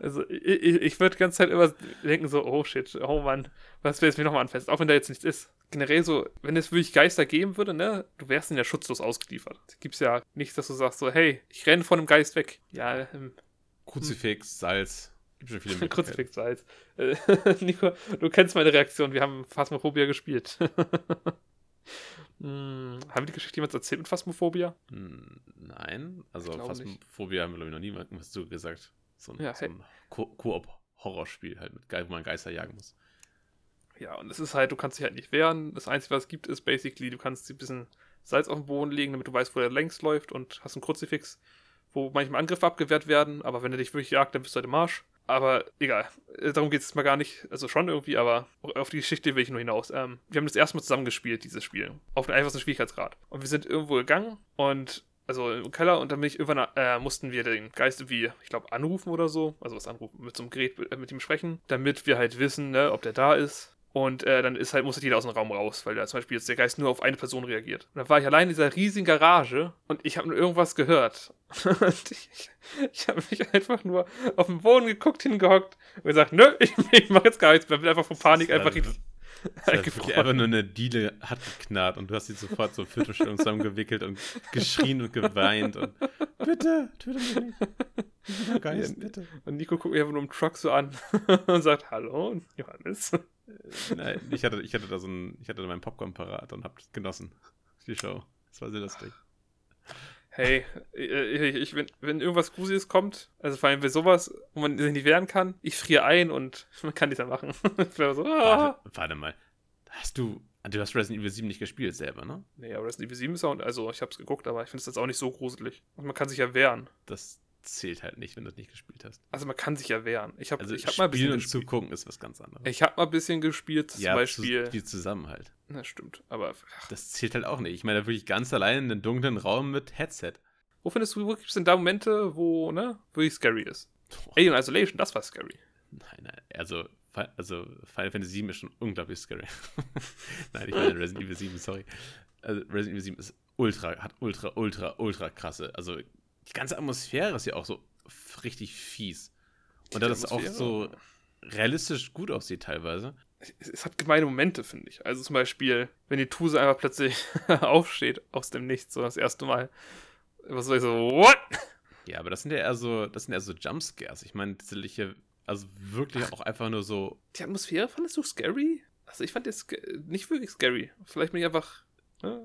Also, ich, ich, würde die ganze Zeit immer denken, so, oh shit, oh Mann, was wäre jetzt mich nochmal anfasst, auch wenn da jetzt nichts ist. Generell so, wenn es wirklich Geister geben würde, ne, du wärst ihnen ja schutzlos ausgeliefert. Es gibt ja nichts, dass du sagst, so, hey, ich renne von einem Geist weg. Ja, ähm, Kruzifix, Salz. Gibt schon viele. Kruzifix Salz. Äh, Nico, du kennst meine Reaktion, wir haben Phasmophobia gespielt. Hm, haben wir die Geschichte jemals erzählt mit Phasmophobia? Hm, Nein, also Phasmophobia haben wir, glaube ich, noch nie was zu gesagt. So ein, Ja, so ein Ko- Koop-Horrorspiel halt, mit, wo man Geister jagen muss. Ja, und es ist halt, du kannst dich halt nicht wehren. Das Einzige, was es gibt, ist basically, du kannst ein bisschen Salz auf den Boden legen, damit du weißt, wo der längs läuft und hast einen Kruzifix, wo manchmal Angriffe abgewehrt werden, aber wenn er dich wirklich jagt, dann bist du halt im Marsch. Aber egal, äh, darum geht es mal gar nicht. Also schon irgendwie, aber auf die Geschichte will ich nur hinaus. Ähm, wir haben das erste Mal zusammen gespielt, dieses Spiel. Auf den einfachsten Schwierigkeitsgrad. Und wir sind irgendwo gegangen und also im Keller und dann bin ich irgendwann, äh, mussten wir den Geist irgendwie, ich glaube, anrufen oder so. Also was anrufen, mit so einem Gerät äh, mit ihm sprechen, damit wir halt wissen, ne, ob der da ist. Und äh, dann ist halt, muss halt jeder aus dem Raum raus, weil da zum Beispiel jetzt der Geist nur auf eine Person reagiert. Und dann war ich allein in dieser riesigen Garage und ich habe nur irgendwas gehört. und ich, ich habe mich einfach nur auf den Boden geguckt, hingehockt und gesagt, nö, ich, ich mache jetzt gar nichts mehr. Bin einfach von Panik einfach richtig. einfach nur eine Diele hat geknarrt und du hast sie sofort so Viertelstunden zusammengewickelt und geschrien und geweint und bitte, töte mich nicht. Geist, bitte. Und Nico guckt mich einfach nur im Truck so an und sagt, hallo, Johannes. Nein, ich hatte, ich hatte da so ein, ich hatte da meinen Popcorn parat und hab genossen. Die Show. Das war sehr lustig. Hey, ich, ich, wenn, wenn irgendwas Gruseliges kommt, also vor allem bei sowas, wo man sich nicht wehren kann, ich friere ein und man kann nichts mehr machen. so, ah. warte, warte, mal. Hast du, du hast Resident Evil 7 nicht gespielt selber, ne? Nee, aber Resident Evil 7 ist auch, also ich hab's geguckt, aber ich finde es jetzt auch nicht so gruselig. Und man kann sich ja wehren. Das zählt halt nicht, wenn du es nicht gespielt hast. Also man kann sich ja wehren. Ich habe also ich hab mal ein bisschen und gespielt. zugucken ist was ganz anderes. Ich habe mal ein bisschen gespielt, zum ja, Beispiel. Zu, zusammen halt. Na stimmt, aber ach. das zählt halt auch nicht. Ich meine, da wirklich ganz allein in einem dunklen Raum mit Headset. Wo findest du, wo gibt es denn da Momente, wo, ne, wirklich scary ist? Oh. Alien Isolation, das war scary. Nein, nein, also, also Final Fantasy 7 ist schon unglaublich scary. nein, ich meine Resident Evil 7, sorry. Also Resident Evil 7 ist ultra, hat ultra, ultra, ultra krasse. Also die ganze Atmosphäre ist ja auch so richtig fies. Und dass es auch so realistisch gut aussieht teilweise. Es hat gemeine Momente, finde ich. Also zum Beispiel, wenn die Tuse einfach plötzlich aufsteht aus dem Nichts, so das erste Mal. Was soll ich so, what? Ja, aber das sind ja eher so, das sind eher so Jumpscares. Ich meine, diese hier, also wirklich Ach, auch einfach nur so. Die Atmosphäre fandest du scary? Also ich fand das nicht wirklich scary. Vielleicht bin ich einfach. Ne?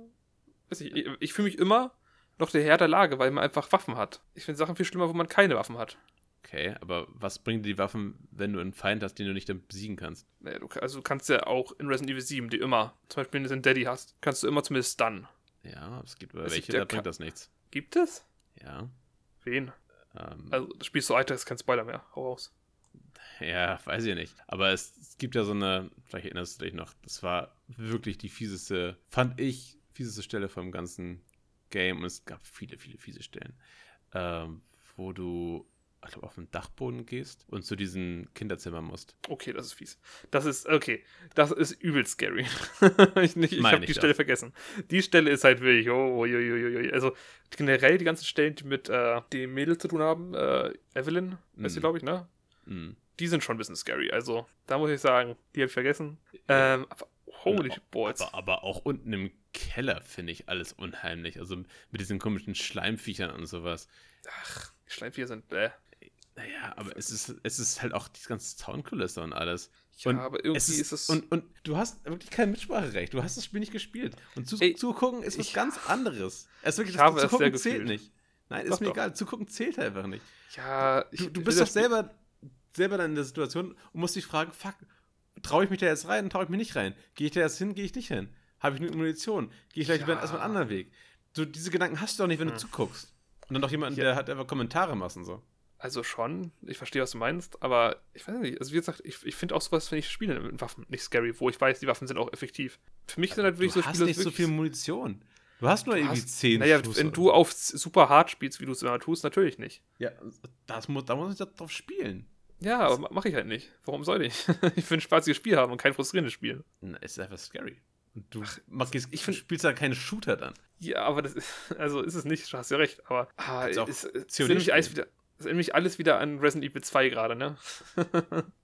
Weiß ich, ich, ich fühle mich immer noch der Herr der Lage, weil man einfach Waffen hat. Ich finde Sachen viel schlimmer, wo man keine Waffen hat. Okay, aber was bringen dir die Waffen, wenn du einen Feind hast, den du nicht besiegen kannst? Naja, du, also du kannst ja auch in Resident Evil 7, die immer, zum Beispiel wenn du einen Daddy hast, kannst du immer zumindest stunnen. Ja, es gibt aber es welche, da bringt das nichts. Gibt es? Ja. Wen? Ähm, also das Spiel ist so alter, ist kein Spoiler mehr. Hau raus. Ja, weiß ich nicht. Aber es, es gibt ja so eine, vielleicht erinnerst du dich noch, das war wirklich die fieseste, fand ich, fieseste Stelle vom ganzen Game und es gab viele, viele fiese Stellen, ähm, wo du ich glaube, auf den Dachboden gehst und zu diesen Kinderzimmern musst. Okay, das ist fies. Das ist, okay, das ist übel scary. ich ich habe die das. Stelle vergessen. Die Stelle ist halt wirklich, oh, oh, oh, oh, oh. also generell die ganzen Stellen, die mit äh, dem Mädel zu tun haben, äh, Evelyn, mm. ist sie, glaube ich, ne? Mm. Die sind schon ein bisschen scary. Also, da muss ich sagen, die habe ich vergessen. Ähm, aber, holy aber, balls. Aber, aber auch unten im Keller finde ich alles unheimlich. Also mit diesen komischen Schleimviechern und sowas. Ach, Schleimviecher sind bäh. Naja, aber es ist, es ist halt auch die ganze Soundkulisse und alles. Ja, und aber irgendwie es ist, ist, es. Und, und du hast wirklich kein Mitspracherecht. Du hast das Spiel nicht gespielt. Und zu, Ey, zugucken ist was ich, ganz anderes. Es ist wirklich, ich das habe Zugucken es zählt nicht. Nein, doch, ist mir doch. egal. Zugucken zählt einfach nicht. Ja, ich, du, du bist doch selber, selber dann in der Situation und musst dich fragen: Fuck, traue ich mich da jetzt rein, traue ich mich nicht rein? Gehe ich da jetzt hin, gehe ich nicht hin? Habe ich nur Munition? Gehe ich vielleicht ja. erstmal einen anderen Weg? So, diese Gedanken hast du doch nicht, wenn hm. du zuguckst. Und dann noch jemanden, ja. der hat einfach Kommentare machen so. Also schon, ich verstehe, was du meinst, aber ich weiß nicht, also wie gesagt, ich, ich finde auch sowas, wenn ich spiele mit Waffen, nicht scary, wo ich weiß, die Waffen sind auch effektiv. Für mich sind halt wirklich du so Spiele. Du hast nicht so viel Munition. Du hast nur irgendwie hast, 10 Naja, Schuss wenn du auf super hart spielst, wie du es immer tust, natürlich nicht. Ja, das muss, da muss ich drauf spielen. Ja, aber mache ich halt nicht. Warum soll ich? ich will ein spaßiges Spiel haben und kein frustrierendes Spiel. Na, ist einfach scary. Und du Ach, machst, ich find, spielst ja keine Shooter dann. Ja, aber das ist, also ist es nicht, du hast ja recht, aber ah, ist, ist, ist nämlich alles wieder, ist nämlich alles wieder an Resident Evil 2 gerade, ne?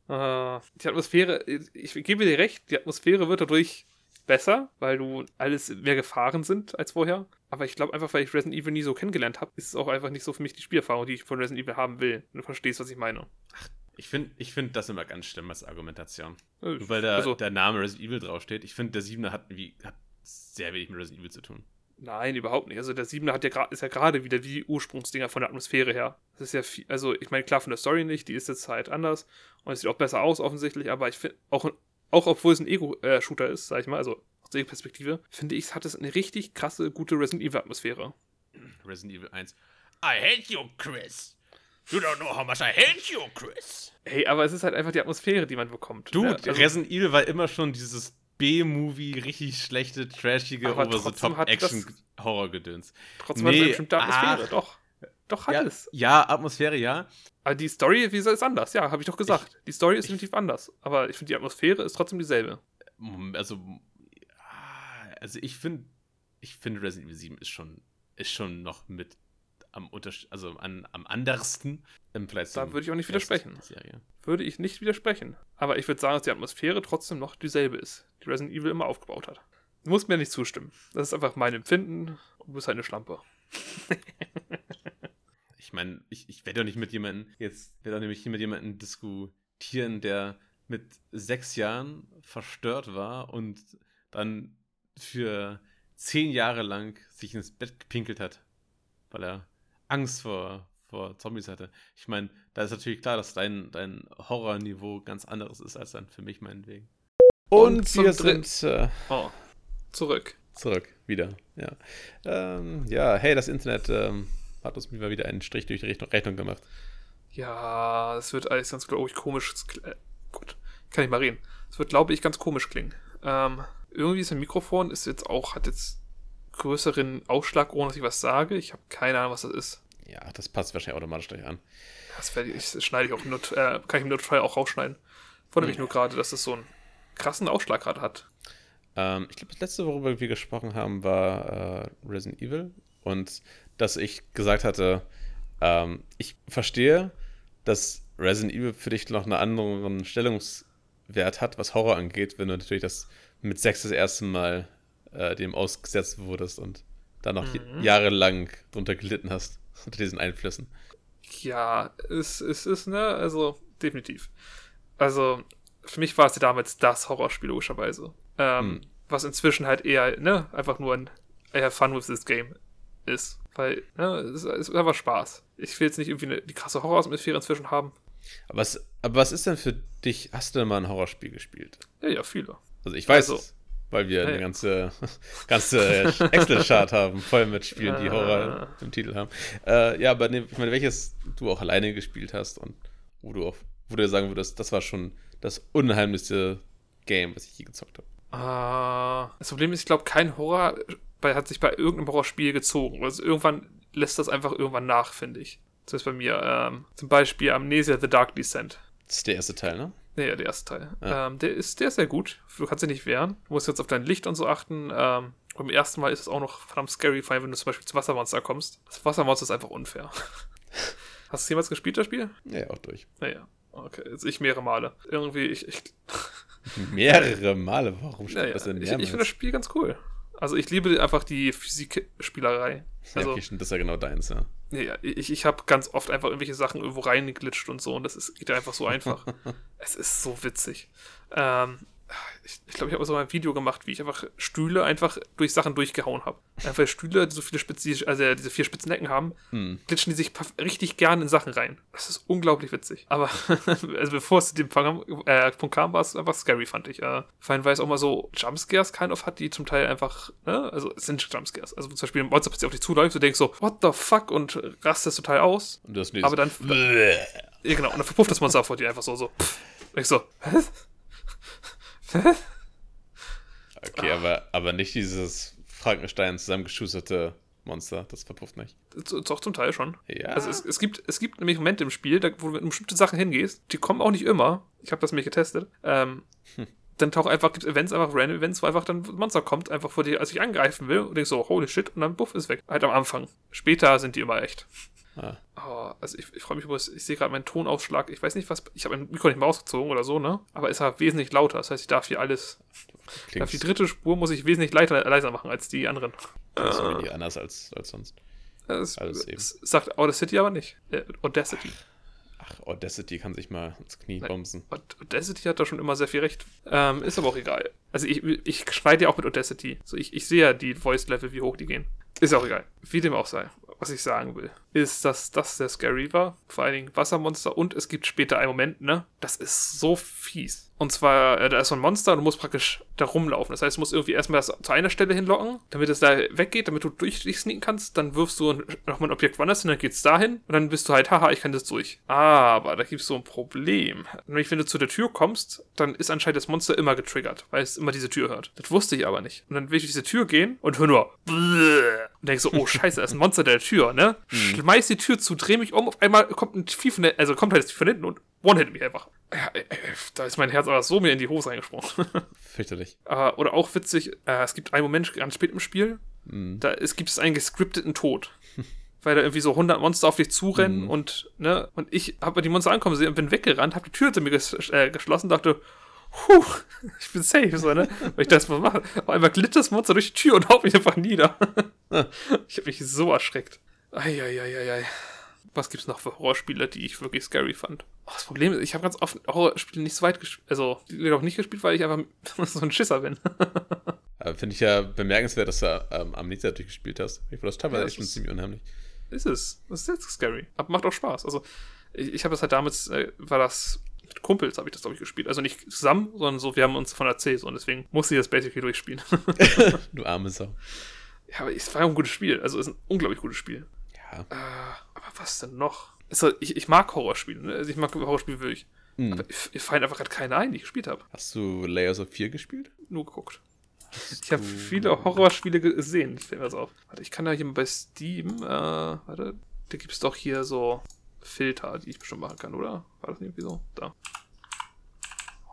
uh, die Atmosphäre, ich gebe dir recht, die Atmosphäre wird dadurch besser, weil du alles mehr Gefahren sind als vorher. Aber ich glaube einfach, weil ich Resident Evil nie so kennengelernt habe, ist es auch einfach nicht so für mich die Spielerfahrung, die ich von Resident Evil haben will. Du verstehst, was ich meine. Ach, ich finde ich find das immer ganz schlimm als Argumentation. Nur weil da also, der Name Resident Evil draufsteht. Ich finde, der 7 hat, wie, hat sehr wenig mit Resident Evil zu tun. Nein, überhaupt nicht. Also der 7 hat ja ist ja gerade wieder wie Ursprungsdinger von der Atmosphäre her. Das ist ja viel, also ich meine, klar von der Story nicht, die ist jetzt halt anders und es sieht auch besser aus offensichtlich, aber ich finde, auch, auch obwohl es ein Ego-Shooter ist, sag ich mal, also aus der Perspektive, finde ich, hat es eine richtig krasse, gute Resident Evil-Atmosphäre. Resident Evil 1. I hate you, Chris. You don't know how much I hate you, Chris. Ey, aber es ist halt einfach die Atmosphäre, die man bekommt. Dude, ne? Also, Resident Evil war immer schon dieses B-Movie, richtig schlechte, trashige, Aber over-the-top trotzdem hat es nee, eine bestimmte Atmosphäre. ach. Doch. Doch hat Ja, es. ja, Atmosphäre, ja. Aber die Story, wie gesagt, ist anders. Ja, habe ich doch gesagt. die Story ist ich- definitiv anders. Aber ich finde, die Atmosphäre ist trotzdem dieselbe. Also, also ich finde, ich finde Resident Evil 7 ist schon, ist schon noch mit am also an, am andersten im Vergleich Da würde ich auch nicht widersprechen. der Serie. Würde ich nicht widersprechen. Aber ich würde sagen, dass die Atmosphäre trotzdem noch dieselbe ist, die Resident Evil immer aufgebaut hat. Du musst mir nicht zustimmen. Das ist einfach mein Empfinden. Du bist halt eine Schlampe. Ich meine, ich, ich werde doch nicht mit jemandem, jetzt werde doch nämlich hier mit jemandem diskutieren, der mit sechs Jahren verstört war und dann für zehn Jahre lang sich ins Bett gepinkelt hat, weil er Angst vor, vor Zombies hatte. Ich meine, da ist natürlich klar, dass dein, dein Horrorniveau ganz anderes ist als dann für mich meinetwegen. Und zum wir sind äh, Oh. Zurück. zurück, wieder, ja. Ähm, ja, hey, das Internet ähm, hat uns mal wieder einen Strich durch die Rechnung, Rechnung gemacht. Ja, es wird alles ganz, glaube ich, komisch. Äh, gut, kann ich mal reden. Es wird, glaube ich, ganz komisch klingen. Ähm, irgendwie ist ein Mikrofon, ist jetzt auch, hat jetzt größeren Ausschlag, ohne dass ich was sage. Ich habe keine Ahnung, was das ist. Ja, das passt wahrscheinlich automatisch gleich an. Das, werde ich, das schneide ich auch, Not, äh, kann ich im Notfall auch rausschneiden. Wundere mich Hm. nur gerade, dass das so einen krassen Ausschlag gerade hat. Ähm, ich glaube, das letzte, worüber wir gesprochen haben, war äh, Resident Evil. Und dass ich gesagt hatte, ähm, ich verstehe, dass Resident Evil für dich noch einen anderen Stellungswert hat, was Horror angeht, wenn du natürlich das mit sechs das erste Mal äh, dem ausgesetzt wurdest und dann noch Mhm. jahrelang drunter gelitten hast, unter diesen Einflüssen. Ja, es, es ist, ne, also definitiv. Also, für mich war es ja damals das Horrorspiel, logischerweise. Ähm, Hm. Was inzwischen halt eher, ne, einfach nur ein eher Fun with this game ist. Weil, ne, es ist, es ist einfach Spaß. Ich will jetzt nicht irgendwie eine, die krasse Horroratmosphäre inzwischen haben. Aber was, aber was ist denn für dich, hast du denn mal ein Horrorspiel gespielt? Ja, ja, viele. Also ich weiß Also- es, weil wir Ja, eine ganze, ganze Excel-Chart haben, voll mit Spielen, die Horror im Titel haben. Äh, ja, aber ne, ich meine, welches du auch alleine gespielt hast und wo du auch, wo du sagen würdest, das war schon das unheimlichste Game, was ich je gezockt habe. Ah, das Problem ist, ich glaube, kein Horror bei, hat sich bei irgendeinem Horrorspiel gezogen. Also irgendwann lässt das einfach irgendwann nach, finde ich. Das ist bei mir. Ähm, zum Beispiel Amnesia The Dark Descent. Das ist der erste Teil, ne? Nee, der erste Teil. Ja. Ähm, der, ist, der ist sehr gut. Du kannst dich nicht wehren. Du musst jetzt auf dein Licht und so achten. Ähm, beim ersten Mal ist es auch noch verdammt scary, vor allem wenn du zum Beispiel zu Wassermonster kommst. Das Wassermonster ist einfach unfair. Hast du es jemals gespielt, das Spiel? Ja, auch durch. Naja. Okay, jetzt ich mehrere Male. Irgendwie, ich, ich, Mehrere Male, warum spielt naja, das denn ich, ich mehrmals? finde das Spiel ganz cool. Also ich liebe einfach die Physikspielerei. ja, Also, okay, stimmt, das ist ja genau deins, ja. ja, ja, ich, ich habe ganz oft einfach irgendwelche Sachen irgendwo reingeglitscht und so und das ist, geht einfach so einfach. es ist so witzig. Ähm, ich ich glaube, ich habe so ein Video gemacht, wie ich einfach Stühle einfach durch Sachen durchgehauen habe. Einfach Stühle, die so viele spitze, also diese vier spitzen Ecken haben, Hm. glitschen die sich richtig gern in Sachen rein. Das ist unglaublich witzig. Aber also bevor es zu dem Punkt kam, äh, Punkt kam, war es einfach scary, fand ich. Äh, vor allem, weil es auch mal so Jumpscares kind of hat, die zum Teil einfach, ne? also es sind Jumpscares. Also zum Beispiel ein Monster plötzlich auf dich zuläuft, du denkst so, what the fuck und rastest total aus. Und du hast Aber dann, ja genau, und dann verpufft das Monster vor dir einfach so, so. Pff. Und ich so, was? Okay, aber, aber nicht dieses Frankenstein zusammengeschusterte Monster, das verpufft nicht. Doch, zum Teil schon. Ja. Also es, es, gibt, es gibt nämlich Momente im Spiel, da, wo du mit bestimmte Sachen hingehst, die kommen auch nicht immer. Ich habe das nämlich getestet. Ähm, Dann taucht einfach, gibt Events, einfach random Events, wo einfach dann ein Monster kommt, einfach vor dir, als ich angreifen will und denkst so, holy shit, und dann buff ist weg. Halt am Anfang. Später sind die immer echt. Ah. Oh, also ich, ich freue mich übrigens, ich sehe gerade meinen Tonausschlag. Ich weiß nicht, was. Ich habe mein Mikro nicht mal ausgezogen oder so, ne? Aber ist halt wesentlich lauter. Das heißt, ich darf hier alles. Klingt Darf die dritte Spur muss ich wesentlich leiser, leiser machen als die anderen. so wenig anders als, als sonst. Das, Alles eben. das sagt Audacity aber nicht. Äh, Audacity. Ach, Audacity kann sich mal ins Knie bumsen. Aud- Audacity hat da schon immer sehr viel recht. Ähm, ist aber auch egal. Also ich, ich schneide ja auch mit Audacity. So ich, ich sehe ja die Voice-Level, wie hoch die gehen. Ist auch egal. Wie dem auch sei. Was ich sagen will, ist, dass das sehr scary war. Vor allen Dingen Wassermonster und es gibt später einen Moment, ne? Das ist so fies. Und zwar, äh, da ist so ein Monster und du musst praktisch da rumlaufen. Das heißt, du musst irgendwie erstmal das zu einer Stelle hinlocken, damit es da weggeht, damit du durch dich sneaken kannst. Dann wirfst du nochmal ein Objekt woanders hin, dann geht's dahin. Und dann bist du halt, haha, ich kann das durch. Aber da gibt's so ein Problem. Nämlich, wenn du zu der Tür kommst, dann ist anscheinend das Monster immer getriggert, weil es immer diese Tür hört. Das wusste ich aber nicht. Und dann will ich durch diese Tür gehen und höre nur und denke so, oh scheiße, da ist ein Monster der Tür, ne? Mhm. Schmeiß die Tür zu, dreh mich um, auf einmal kommt ein Vieh von der, also kommt halt von hinten und one-hit mich einfach. Äh, äh, da ist mein Herz aber so mir in die Hose eingesprungen. Fürchterlich. Uh, oder auch witzig, es gibt einen Moment ganz spät im Spiel, mm. da gibt es einen gescripteten Tod. weil da irgendwie so 100 Monster auf dich zurennen mm. und, ne, und ich habe die Monster ankommen sehen und bin weggerannt, habe die Tür hinter mir ges äh, geschlossen, dachte, Puh, ich bin safe, so, ne? Weil ich das mal mache. Auf einmal glitt das Monster durch die Tür und haut mich einfach nieder. ich habe mich so erschreckt. Eieieiei was gibt es noch für Horrorspiele, die ich wirklich scary fand? Das Problem ist, ich habe ganz oft Horrorspiele nicht so weit gespielt, also die auch nicht gespielt, weil ich einfach so ein Schisser bin. Finde ich ja bemerkenswert, dass du ähm, Amnesia durchgespielt hast. Ich fand das teilweise ja, echt schon ziemlich unheimlich. Ist es. Das ist jetzt scary. Aber macht auch Spaß. Also, ich, ich habe das halt damals, äh, war das mit Kumpels, habe ich das, glaube ich, gespielt. Also nicht zusammen, sondern so, wir haben uns von erzählt und deswegen musste ich das basically durchspielen. du arme Sau. Ja, aber es war ja ein gutes Spiel. Also, es ist ein unglaublich gutes Spiel. Ja. Äh, aber was denn noch? Also, ich, ich mag Horrorspiele, ne? Also ich mag Horrorspiele wirklich. Mhm. Aber ich, ich fallen einfach gerade keine ein, die ich gespielt habe. Hast du Layers of 4 gespielt? Nur geguckt. Hast ich habe viele Horrorspiele gesehen, fällt mir das auf. Warte, ich kann da hier bei Steam, äh, warte, da gibt es doch hier so Filter, die ich bestimmt machen kann, oder? War das irgendwie so? Da.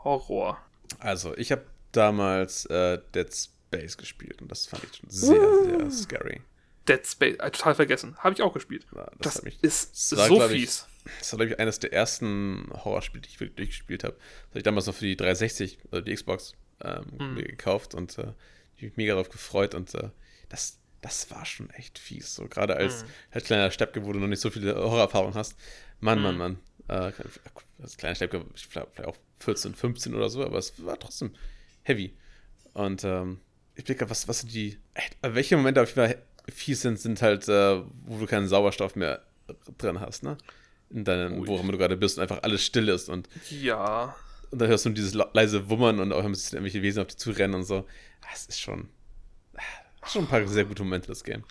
Horror. Also, ich habe damals äh, Dead Space gespielt und das fand ich schon sehr, sehr scary. Dead Space, äh, total vergessen. Habe ich auch gespielt. Ja, das, das mich, ist das war, so fies. Ich, das war, glaube ich, eines der ersten Horrorspiele, die ich wirklich durchgespielt habe. Das habe ich damals noch für die 360, also die Xbox, ähm, mhm. gekauft und äh, ich mich mega darauf gefreut und äh, das, das war schon echt fies. So gerade als mhm. halt kleiner Steppke, wo du noch nicht so viele Horrorerfahrungen hast. Mann, mhm. Mann, Mann. Äh, als kleiner Steppke, vielleicht auch 14, 15 oder so, aber es war trotzdem heavy. Und ähm, ich blicke, was, was sind die. Welche Momente auf jeden Fall fies sind, sind halt, äh, wo du keinen Sauerstoff mehr drin hast, ne? In deinem, wo du gerade bist und einfach alles still ist und. Ja. Und dann hörst du dieses leise Wummern und auch irgendwelche Wesen auf dich zurennen und so. Das ist schon. Schon ein paar sehr gute Momente, das Game.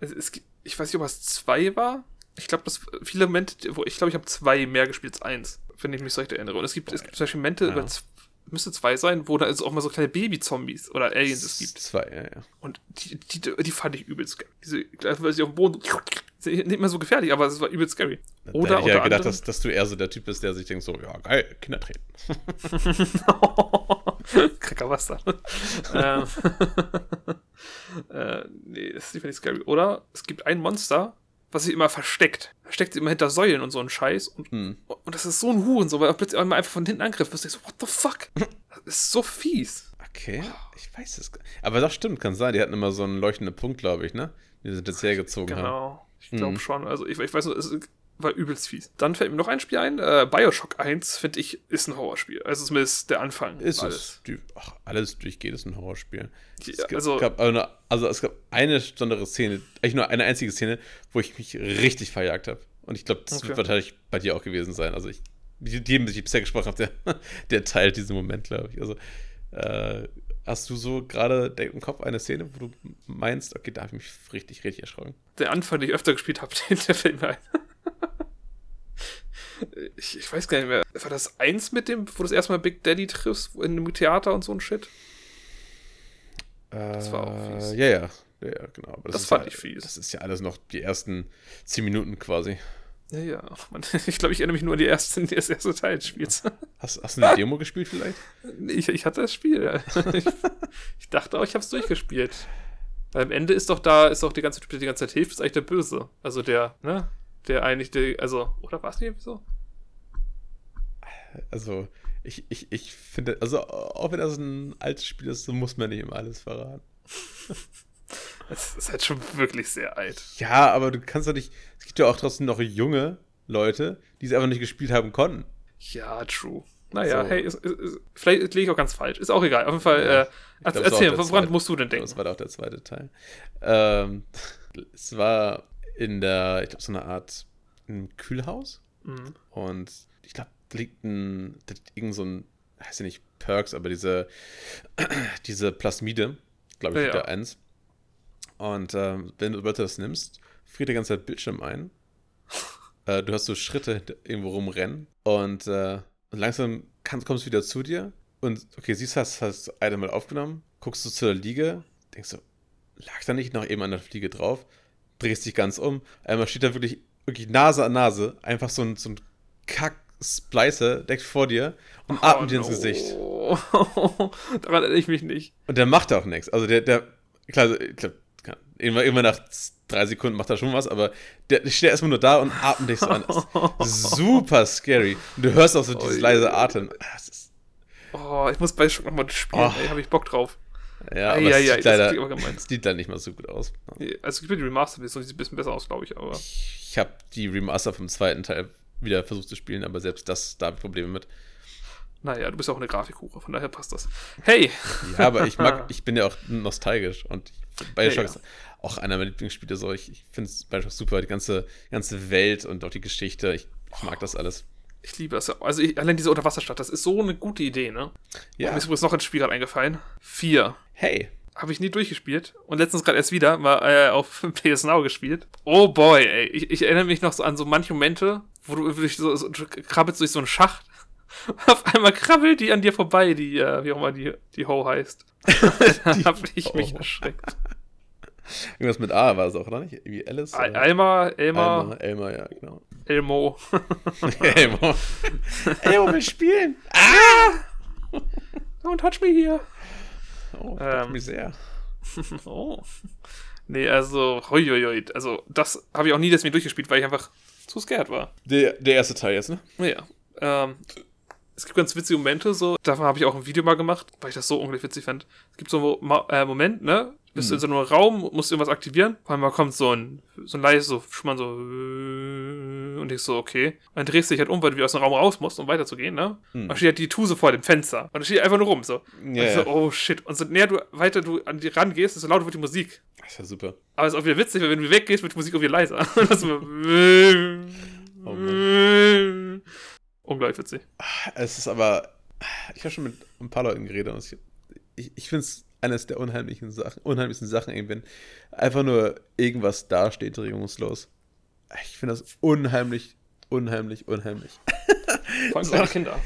Es, es, ich weiß nicht, ob es zwei war. Ich glaube, dass viele Momente, wo ich glaube, ich habe zwei mehr gespielt als eins, wenn ich mich so recht erinnere. Und es gibt, es gibt zum Beispiel Momente ja. über müsste zwei sein, wo da ist auch mal so kleine Baby-Zombies oder Aliens es gibt. Zwei, ja, ja. Und die, die, die fand ich übelst scary. Diese, weil sie auf dem Boden nicht mehr so gefährlich, aber es war übelst scary. Oder, da hätte ich ja gedacht, dass, dass du eher so der Typ bist, der sich denkt so, ja, geil, Kinder treten. Cracker Wasser. ähm, äh, nee, das ist nicht scary. Oder es gibt ein Monster, was sich immer versteckt. Versteckt sich immer hinter Säulen und so ein Scheiß. Und, hm. und das ist so ein Huren, so, weil er plötzlich einmal einfach von hinten angriff. Wirst du so, what the fuck? Das ist so fies. Okay, ich weiß es gar nicht. Aber das stimmt, kann sein. Die hatten immer so einen leuchtenden Punkt, glaube ich, ne? Die sind jetzt hergezogen genau. haben. Genau, ich glaube hm. schon. Also ich, ich weiß nur, es ist war übelst fies. Dann fällt mir noch ein Spiel ein. Äh, Bioshock 1, finde ich, ist ein Horrorspiel. Also zumindest der Anfang. Ist alles. es. Die, ach, alles durchgeht ist ein Horrorspiel. Ja, es, also, gab eine, also es gab eine besondere Szene, eigentlich nur eine einzige Szene, wo ich mich richtig verjagt habe. Und ich glaube, das okay. wird wahrscheinlich bei dir auch gewesen sein. Also ich, jedem, mit dem ich bisher gesprochen habe, der, der teilt diesen Moment, glaube ich. Also äh, Hast du so gerade im Kopf eine Szene, wo du meinst, okay, da habe ich mich richtig, richtig erschrocken? Der Anfang, den ich öfter gespielt habe, der fällt mir ein ich, ich, weiß gar nicht mehr. War das eins mit dem, wo du das erstmal Big Daddy triffst, in einem Theater und so ein Shit? das war auch fies. Ja, ja. Ja, ja genau. das, das fand ja, ich fies. Das ist ja alles noch die ersten zehn Minuten quasi. Ja, ja. Man, ich glaube, ich erinnere mich nur an die erste, das erste Teil des Spiels. Hast, hast du eine Demo gespielt vielleicht? Ich, ich hatte das Spiel. Ich, ich dachte auch, ich habe es durchgespielt. Weil am Ende ist doch da, ist doch die ganze die ganze Zeit hilft, ist eigentlich der Böse. Also der, ne? Der eigentlich, der, also, oder war es nicht so? Also, ich, ich, ich finde, also, auch wenn das ein altes Spiel ist, so muss man nicht immer alles verraten. Es ist halt schon wirklich sehr alt. Ja, aber du kannst doch nicht. Es gibt ja auch trotzdem noch junge Leute, die es einfach nicht gespielt haben konnten. Ja, true. Naja, So. hey, ist, ist, ist, vielleicht liege ich auch ganz falsch. Ist auch egal. Auf jeden Fall, Ja. äh, glaub, erzähl, woran zweite. musst du denn denken? Das war auch der zweite Teil. Ähm, es war in der, ich glaube, so eine Art ein Kühlhaus. Mhm. Und ich glaube, da liegt ein, da liegt irgend so ein, heißt ja nicht Perks, aber diese, diese Plasmide, glaube ich, Ja, ja. eins. Und ähm, wenn du du das nimmst, friert der ganze Zeit Bildschirm ein. äh, du hast so Schritte irgendwo rumrennen und äh, langsam kann, kommst du wieder zu dir und okay, siehst, hast hast das Item mal aufgenommen, guckst du zu der Liege, denkst du, lag da nicht noch eben an der Fliege drauf, drehst dich ganz um, einmal steht da wirklich, wirklich Nase an Nase, einfach so ein, so ein Kack-Splicer direkt vor dir und atmet dir ins Gesicht. Oh, Daran erinnere ich mich nicht. Und der macht auch nichts. Also der, der, klar, ich glaub, irgendwann, irgendwann nach drei Sekunden macht er schon was, aber der, steht erstmal nur da und atmet dich so an. Super scary. Und du hörst auch so dieses leise Atmen. Ah, ist, Oh, ich muss Bioshock nochmal spielen, Oh. ey, habe ich Bock drauf. Ja, aber es ei, ei, sieht, das leider, sieht leider nicht mal so gut aus. Also ich bin die Remastered-Version, die sieht ein bisschen besser aus, glaube ich, aber. Ich habe die Remaster vom zweiten Teil wieder versucht zu spielen, aber selbst das, da habe ich Probleme mit. Naja, du bist auch eine Grafikhure, von daher passt das. Hey! Ja, aber ich mag, ich bin ja auch nostalgisch und Bioshock Ja, ja. ist auch einer meiner Lieblingsspiele. So, ich, ich finde Bioshock super, die ganze, ganze Welt und auch die Geschichte. Ich, ich mag das alles. Ich liebe das. Also ich, allein diese Unterwasserstadt, das ist so eine gute Idee, ne? Ja. Mir ist übrigens noch ein Spiel gerade eingefallen. Vier. Hey, Habe ich nie durchgespielt. Und letztens gerade erst wieder mal äh, auf PS Now gespielt. Oh boy, ey. Ich, ich erinnere mich noch so an so manche Momente, wo du wirklich so, so du krabbelst durch so einen Schacht. Auf einmal krabbelt die an dir vorbei, die, äh, wie auch immer die, die Ho heißt. Dann hab ich mich Ho. erschreckt. irgendwas mit A war es auch, oder nicht? Wie Alice? Al- oder? Elmar, Elmar, Elmar, Elmar, ja, genau. Elmo. Elmar. Elmar will spielen. Don't touch me here. Oh, Ähm. ähm, mich sehr. Oh. Nee, also, hoi, hoi, hoi. Also, das habe ich auch nie deswegen durchgespielt, weil ich einfach zu scared war. Der, der erste Teil jetzt, ne? Ja. Ähm, es gibt ganz witzige Momente, so. Davon habe ich auch ein Video mal gemacht, weil ich das so unglaublich witzig fand. Es gibt so einen Mo äh, Moment, ne? Du bist Mhm. in so einem Raum, musst irgendwas aktivieren. Auf einmal kommt so ein, so ein leises, so, schon mal so, und ich so, okay. Und dann drehst du dich halt um, weil du wieder aus dem Raum raus musst, um weiterzugehen, ne? Und dann steht halt die Tuse vor dem Fenster. Und dann steht einfach nur rum, so. Und Ja, ich so, oh shit. Und so näher du, weiter du an die rangehst, desto lauter wird die Musik. Das ist ja super. Aber es ist auch wieder witzig, weil wenn du weggehst, wird die Musik auch wieder leiser. Und das Oh Unglaublich witzig. Es ist aber, ich habe schon mit ein paar Leuten geredet und ich, ich, ich finde es eines der unheimlichen Sachen, unheimlichsten Sachen, wenn einfach nur irgendwas dasteht, regungslos. Ich finde das unheimlich, unheimlich, unheimlich. Vor allem kleine Kinder.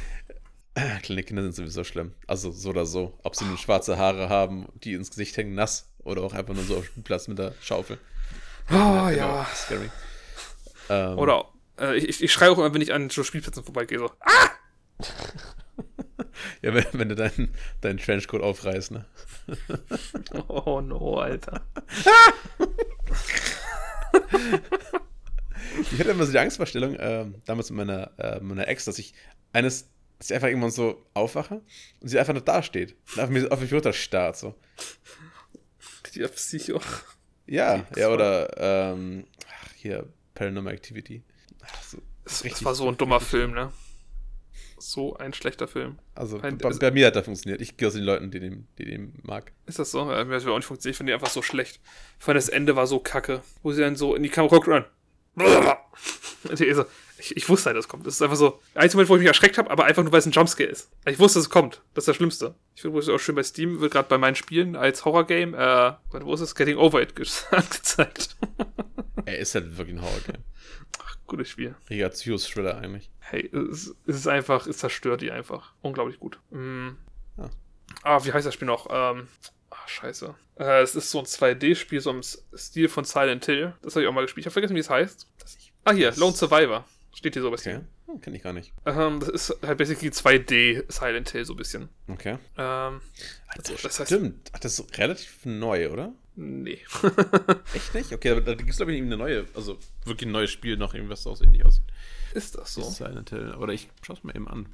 Kleine Kinder sind sowieso schlimm. Also so oder so. Ob sie nun schwarze Haare haben, die ins Gesicht hängen, nass, oder auch einfach nur so auf dem Spielplatz mit der Schaufel. Oh Genau, ja. Scary. Ähm, Oder äh, ich, ich schreie auch immer, wenn ich an so Spielplätzen vorbeigehe. So. Ah! Ja, wenn, wenn du deinen deinen Trenchcoat aufreißt, ne? Oh no, Alter. Ich hatte immer so die Angstvorstellung, ähm, damals mit meiner, äh, meiner Ex, dass ich eines, dass ich einfach irgendwann so aufwache und sie einfach noch da steht und auf mich, auf mich runterstarrt, so. Die Psycho. Ja, Das ja, war- oder, ähm, ach, hier, Paranormal Activity. Ach, so, Das, das war so ein dummer Film, ne? So ein schlechter Film. Also, Ein- bei, bei mir hat das funktioniert. Ich gehe aus den Leuten, die den, die den mag. Ist das so? Ja, mir hat das auch nicht funktioniert. Ich finde die einfach so schlecht. Vor allem das Ende war so kacke. Wo sie dann so in die Kamera guckt Ich, ich wusste halt, das kommt. Das ist einfach so. Der einzige Moment, wo ich mich erschreckt habe, aber einfach nur, weil es ein Jumpscare ist. Ich wusste, es kommt. Das ist das Schlimmste. Ich finde, wo es auch schön bei Steam wird gerade bei meinen Spielen als Horrorgame, äh, wo ist es? Getting Over It ge- angezeigt. Er ist halt wirklich ein Horror-Game. Gutes Spiel. Richtiger Psychos-Thriller eigentlich. Hey, es, es ist einfach, es zerstört die einfach. Unglaublich gut. Mm. Ja. Ah, wie heißt das Spiel noch? Ähm, ah, scheiße. Äh, es ist so ein 2D-Spiel, so im Stil von Silent Hill. Das habe ich auch mal gespielt. Ich habe vergessen, wie es heißt. Ah, hier, Das- Lone Survivor. Steht hier so bei Steam. Okay. Hm, kenn ich gar nicht. Ähm, das ist halt basically 2D Silent Hill, so ein bisschen. Okay. Ähm, also, das heißt, Stimmt. Ach, das ist relativ neu, oder? nee. Echt nicht? Okay, aber da gibt es, glaube ich, eine neue, also wirklich ein neues Spiel noch, irgendwas so ähnlich aussieht. ist das so? So. Silent Hill. Oder ich schau's mir eben an.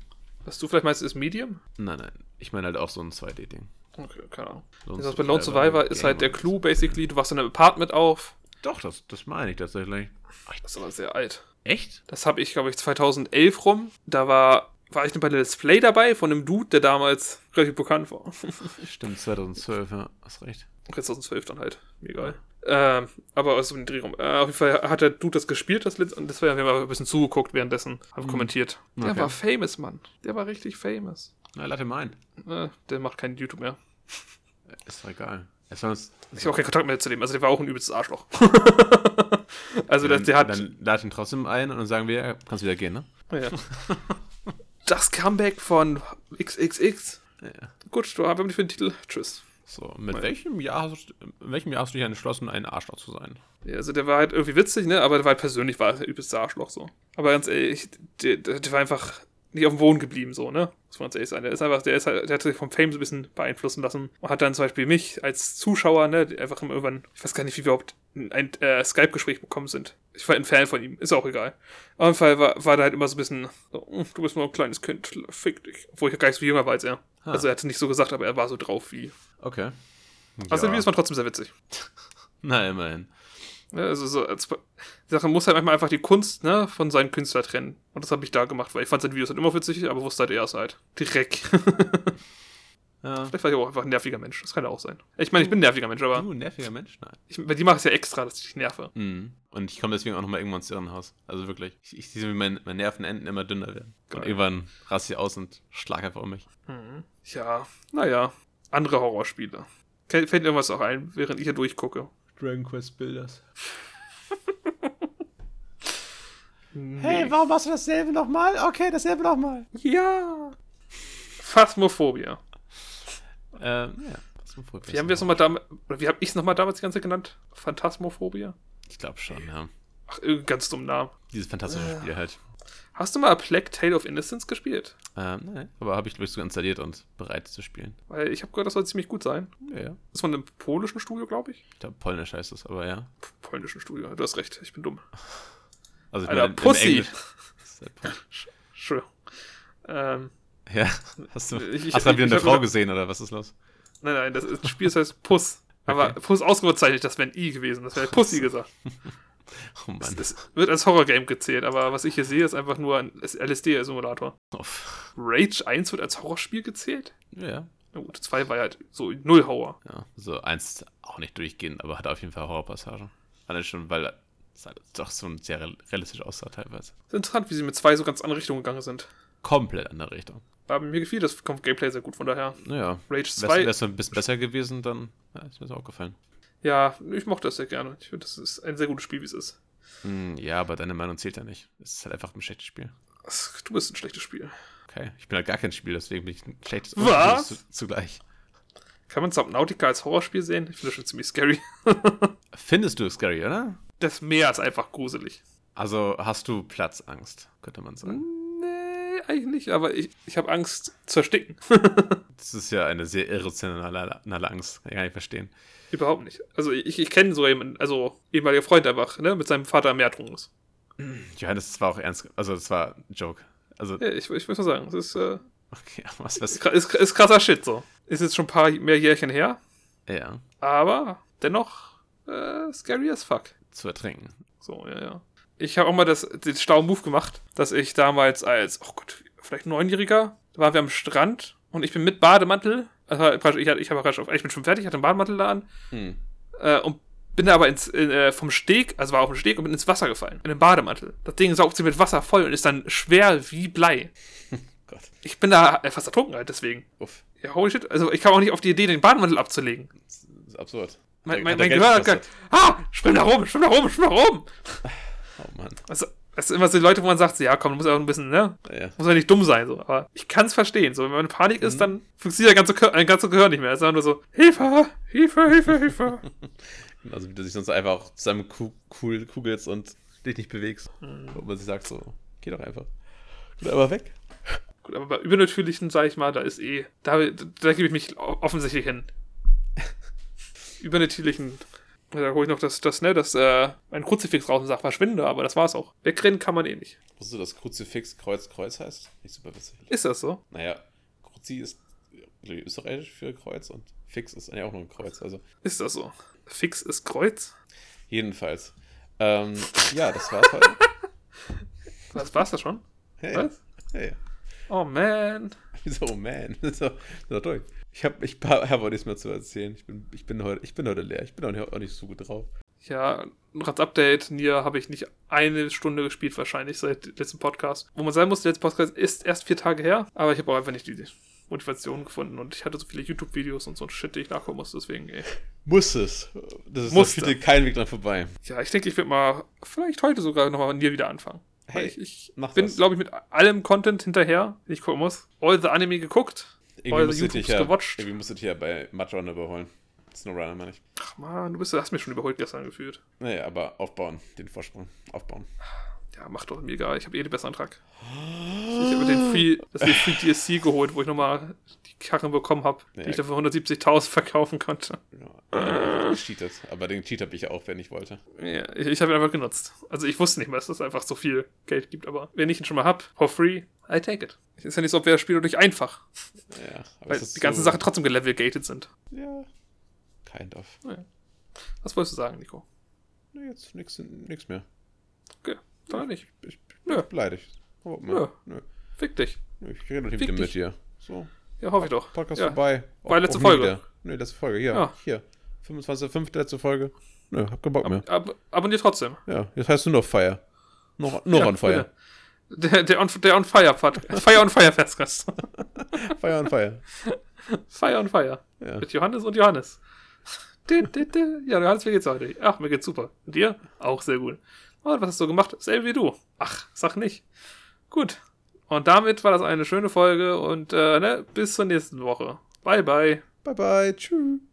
Was du vielleicht meinst, ist Medium? Nein, nein. Ich meine halt auch so ein 2D-Ding. Okay, keine Ahnung. Lone Das bei Lone Survivor ist halt der Clou, basically. Du wachst in einem Apartment auf. Doch, das, das meine ich tatsächlich. Das ist aber sehr alt. Echt? Das habe ich, glaube ich, 2011 rum. Da war war ich noch bei der Let's Play dabei von einem Dude, der damals relativ bekannt war. Stimmt, 2012, ja, hast recht. 2012 dann halt. Mir egal. Ähm, aber aus dem Dreh rum. Äh, auf jeden Fall hat der Dude das gespielt, das Let's und das war, wir haben ein bisschen zugeguckt währenddessen, haben kommentiert. Der Okay. war famous, Mann. Der war richtig famous. Na, lade mal ein. Der macht keinen YouTube mehr. Ist doch egal. War uns, Ich habe auch keinen Kontakt mehr zu dem. Also der war auch ein übelstes Arschloch. also der, der hat. Dann lade ihn trotzdem ein und dann sagen wir, kannst wieder gehen, ne? Ja. Das Comeback von XXX. Ja. Gut, du haben nicht für den Titel. Tschüss. So, mit welchem Jahr hast welchem Jahr hast du dich entschlossen, ein Arschloch zu sein? Ja, also der war halt irgendwie witzig, ne? Aber der war halt persönlich war er der übelste Arschloch so. Aber ganz ehrlich, der, der, der war einfach nicht auf dem Boden geblieben, so, ne? Muss man ganz ehrlich sein. Der ist einfach, der ist halt, der hat sich vom Fame so ein bisschen beeinflussen lassen und hat dann zum Beispiel mich als Zuschauer, ne, die einfach immer irgendwann, ich weiß gar nicht, wie wir überhaupt ein äh, Skype-Gespräch bekommen sind. Ich war ein Fan von ihm, ist auch egal. Auf jeden Fall war, war da halt immer so ein bisschen, so, "Hm, du bist nur ein kleines Kind, fick dich. Obwohl ich gar nicht so viel jünger war als er. Ah. Also er hat nicht so gesagt, aber er war so drauf wie. Okay. Also ja. wie ist man trotzdem sehr witzig. Na, immerhin. Ne, also so, als, Sache muss halt manchmal einfach die Kunst ne, von seinem Künstler trennen. Und das habe ich da gemacht, weil ich fand seine Videos halt immer witzig, aber wusste halt, er ist halt direkt. Ja. Vielleicht war ich auch einfach ein nerviger Mensch. Das kann ja auch sein. Ich meine, ich bin ein nerviger Mensch, aber Du, ein nerviger Mensch? Nein. ich, bei dir mache ich es ja extra, dass ich dich nerve. Mhm. Und ich komme deswegen auch nochmal irgendwann ins Irrenhaus. Also wirklich. Ich, ich sehe, wie mein, meine Nervenenden immer dünner werden. Und Geil. irgendwann raste ich aus und schlag einfach um mich. Ja, naja. Andere Horrorspiele. Fällt irgendwas auch ein, während ich hier durchgucke? Dragon Quest Builders. Nee. warum machst du dasselbe nochmal? Okay, dasselbe nochmal. Ja. Phasmophobia. Ähm, ja. Wie haben wir es nochmal damals, oder wie habe ich es nochmal damals die ganze genannt? Phantasmophobia? Ich glaube schon, ja. Ach, irgendein ganz dummen Namen. Dieses fantastische Spiel halt. Hast du mal A Plague Tale of Innocence gespielt? Ähm, nein. Aber habe ich, glaube ich, sogar installiert und bereit zu spielen. Weil ich habe gehört, das soll ziemlich gut sein. Ja, ja. Das ist von einem polnischen Studio, glaube ich. Ich glaube, polnisch heißt es, aber ja. Polnischen Studio, du hast recht, ich bin dumm. Also, ich Alter, meine, Pussy. Das. Entschuldigung. Ähm, Ja, hast du, Ich- ich- hast du dann wieder ich eine Frau gesehen oder was ist los? nein, nein, das, ist- das Spiel das heißt Puss. Aber Okay. Puss ausgezeichnet, das wäre ein I gewesen. Das wäre Pussy gesagt. Oh Mann. Es wird als Horrorgame gezählt, aber was ich hier sehe, ist einfach nur ein LSD-Simulator. Rage 1 wird als Horrorspiel gezählt? Ja, Na gut, 2 war ja halt so null Horror. ja. So eins auch nicht durchgehend, aber hat auf jeden Fall Horrorpassagen. Alle schon, weil es halt doch so ein sehr real- realistisch aussah teilweise. Ist interessant, wie sie mit 2 so ganz andere Richtungen gegangen sind. Komplett andere Richtung. Aber mir gefiel das Gameplay sehr gut, von daher. Naja. Rage Wär's, 2, wär's ein bisschen besser gewesen, dann ja, ist mir das auch gefallen. ja, ich mochte das sehr gerne. Ich finde, das ist ein sehr gutes Spiel, wie es ist. Hm, ja, aber deine Meinung zählt ja nicht. Es ist halt einfach ein schlechtes Spiel. Das- Du bist ein schlechtes Spiel. Okay, ich bin halt gar kein Spiel, deswegen bin ich ein schlechtes Was? Zu, zugleich. Kann man Subnautica als Horrorspiel sehen? Ich finde das schon ziemlich scary. Findest du es scary, oder? Das Meer ist einfach gruselig. Also hast du Platzangst, könnte man sagen. Nee, eigentlich nicht, aber ich, ich habe Angst zu ersticken. Das ist ja eine sehr irrationale Angst. Kann ich gar nicht verstehen. Überhaupt nicht. Also ich, ich kenne so jemanden, also ehemaliger Freund einfach, ne, mit seinem Vater am Meer ertrunken ist. Johannes, das war auch ernst. Also, das war ein Joke. Also, Ja, ich, ich muss mal sagen, das ist, äh, okay, was, was? ist, ist, ist krasser Shit so. Ist jetzt schon ein paar mehr Jährchen her, Ja, aber dennoch äh, scary as fuck. Zu ertrinken. So, ja, ja. Ich habe auch mal das, den schlauen Move gemacht, dass ich damals als, oh Gott, vielleicht Neunjähriger, da waren wir am Strand und ich bin mit Bademantel, also ich, ich, praktisch, ich bin schon fertig, hatte einen Bademantel da an Hm. äh, und bin da aber ins, in, äh, vom Steg, also war auf dem Steg und bin ins Wasser gefallen, in den Bademantel. Das Ding saugt sich mit Wasser voll und ist dann schwer wie Blei. Gott. Ich bin da äh, fast ertrunken halt deswegen. Uff. Ja, holy shit. Also ich kam auch nicht auf die Idee, den Bademantel abzulegen. Das ist absurd. Mein, mein, mein Gehör hat gesagt, ah, schwimm da rum, schwimm da rum, schwimm da rum. Oh Mann. Also, das sind immer so die Leute, wo man sagt, so, ja, komm, du musst ja auch ein bisschen, ne? Ja. Muss ja nicht dumm sein, so. Aber ich kann es verstehen. So, wenn man in Panik ist, dann funktioniert der ganze, Gehör- ein ganzer Gehör nicht mehr. Es ist einfach nur so, Hilfe, Hilfe, Hilfe, Hilfe. Also, wie du dich sonst einfach auch zusammen cool kugelst und dich nicht bewegst. Und man sich sagt so, geh doch einfach. Geh aber weg. Gut, aber bei Übernatürlichen, sag ich mal, da ist eh, da, da gebe ich mich offensichtlich hin. Übernatürlichen, da hole ich noch das, das, ne, das, äh, ein Kruzifix raus und sag, verschwinde, aber das war's auch. Wegrennen kann man eh nicht. Wusstest du, dass Kruzifix Kreuz Kreuz heißt? Nicht super witzig. Ist das so? Naja, Kruzi ist österreichisch für Kreuz und Fix ist eigentlich auch nur ein Kreuz. Also, Ist das so? Fix ist Kreuz? jedenfalls. Ähm, ja, das war's heute. Was war's das schon? Hey. Was? Hey. Oh man. Wieso, oh man? Ist doch durch. Ich habe ich hab auch nichts mehr zu erzählen. Ich bin, ich bin, heute, ich bin heute leer. Ich bin auch nicht, auch nicht so gut drauf. Ja, noch als Update, Nier habe ich nicht eine Stunde gespielt, wahrscheinlich seit letztem Podcast. Wo man sagen muss, der letzte Podcast ist erst vier Tage her, aber ich habe auch einfach nicht die Motivation gefunden und ich hatte so viele YouTube-Videos und so ein Shit, die ich nachgucken musste, deswegen, ey. Muss es. Das ist Musste. kein Weg dran vorbei. Ja, ich denke, ich werde mal vielleicht heute sogar nochmal Nier wieder anfangen. Hey, ich, ich mach bin, glaube ich, mit allem Content hinterher, den ich gucken muss. All the Anime geguckt. Irgendwie All the YouTubes ja, gewatcht. irgendwie musst du dich ja bei Mudrunner überholen. Snowrunner meine ich. Ach man, du bist, hast mich schon überholt gestern gefühlt. Naja, aber aufbauen. Den Vorsprung. Aufbauen. Ja, macht doch mir egal, ich habe eh den besseren Antrag. Ich habe den Free, das den Free DSC geholt, wo ich nochmal die Karren bekommen habe, Ja. die ich dafür 170.000 verkaufen konnte. Ja, gecheatet. Aber den Cheat habe ich ja auch, wenn ich wollte. Ja, ich, ich habe ihn einfach genutzt. Also ich wusste nicht mehr, dass es einfach so viel Geld gibt, aber wenn ich ihn schon mal hab, for free, I take it. Es ist ja nicht so, ob wir das Spiel durch einfach, Ja, aber weil die ganzen so, Sachen trotzdem gelevel-gated sind. Ja. Kind of. Was wolltest du sagen, Nico? Nee, jetzt nichts mehr. Okay, dann nicht. Ich Nö. bin beleidigt. Oh, Nö. Nö. Fick dich. Ich rede nicht Fick mit dir. So, Ja, hoffe ich doch. Podcast ja. vorbei. War letzte Folge. wieder. Nee, letzte Folge. Hier. Ja. Hier. 25.05. letzte Folge. Nö, hab keinen Bock mehr. Ab, abonniert trotzdem. Ja, jetzt heißt du noch Fire. Noch, noch Ja, on Fire. Der, der, on, der on Fire Podcast. Fire on Fire Festgast. Fire on Fire. Fire on Fire. Ja. Mit Johannes und Johannes. Ja, Johannes, wie geht's heute? Ach, mir geht's super. Und dir? Auch sehr gut. Und was hast du gemacht? Selbe wie du. Ach, sag nicht. Gut. Und damit war das eine schöne Folge und äh, ne, bis zur nächsten Woche. Bye, bye. Bye bye. Tschüss.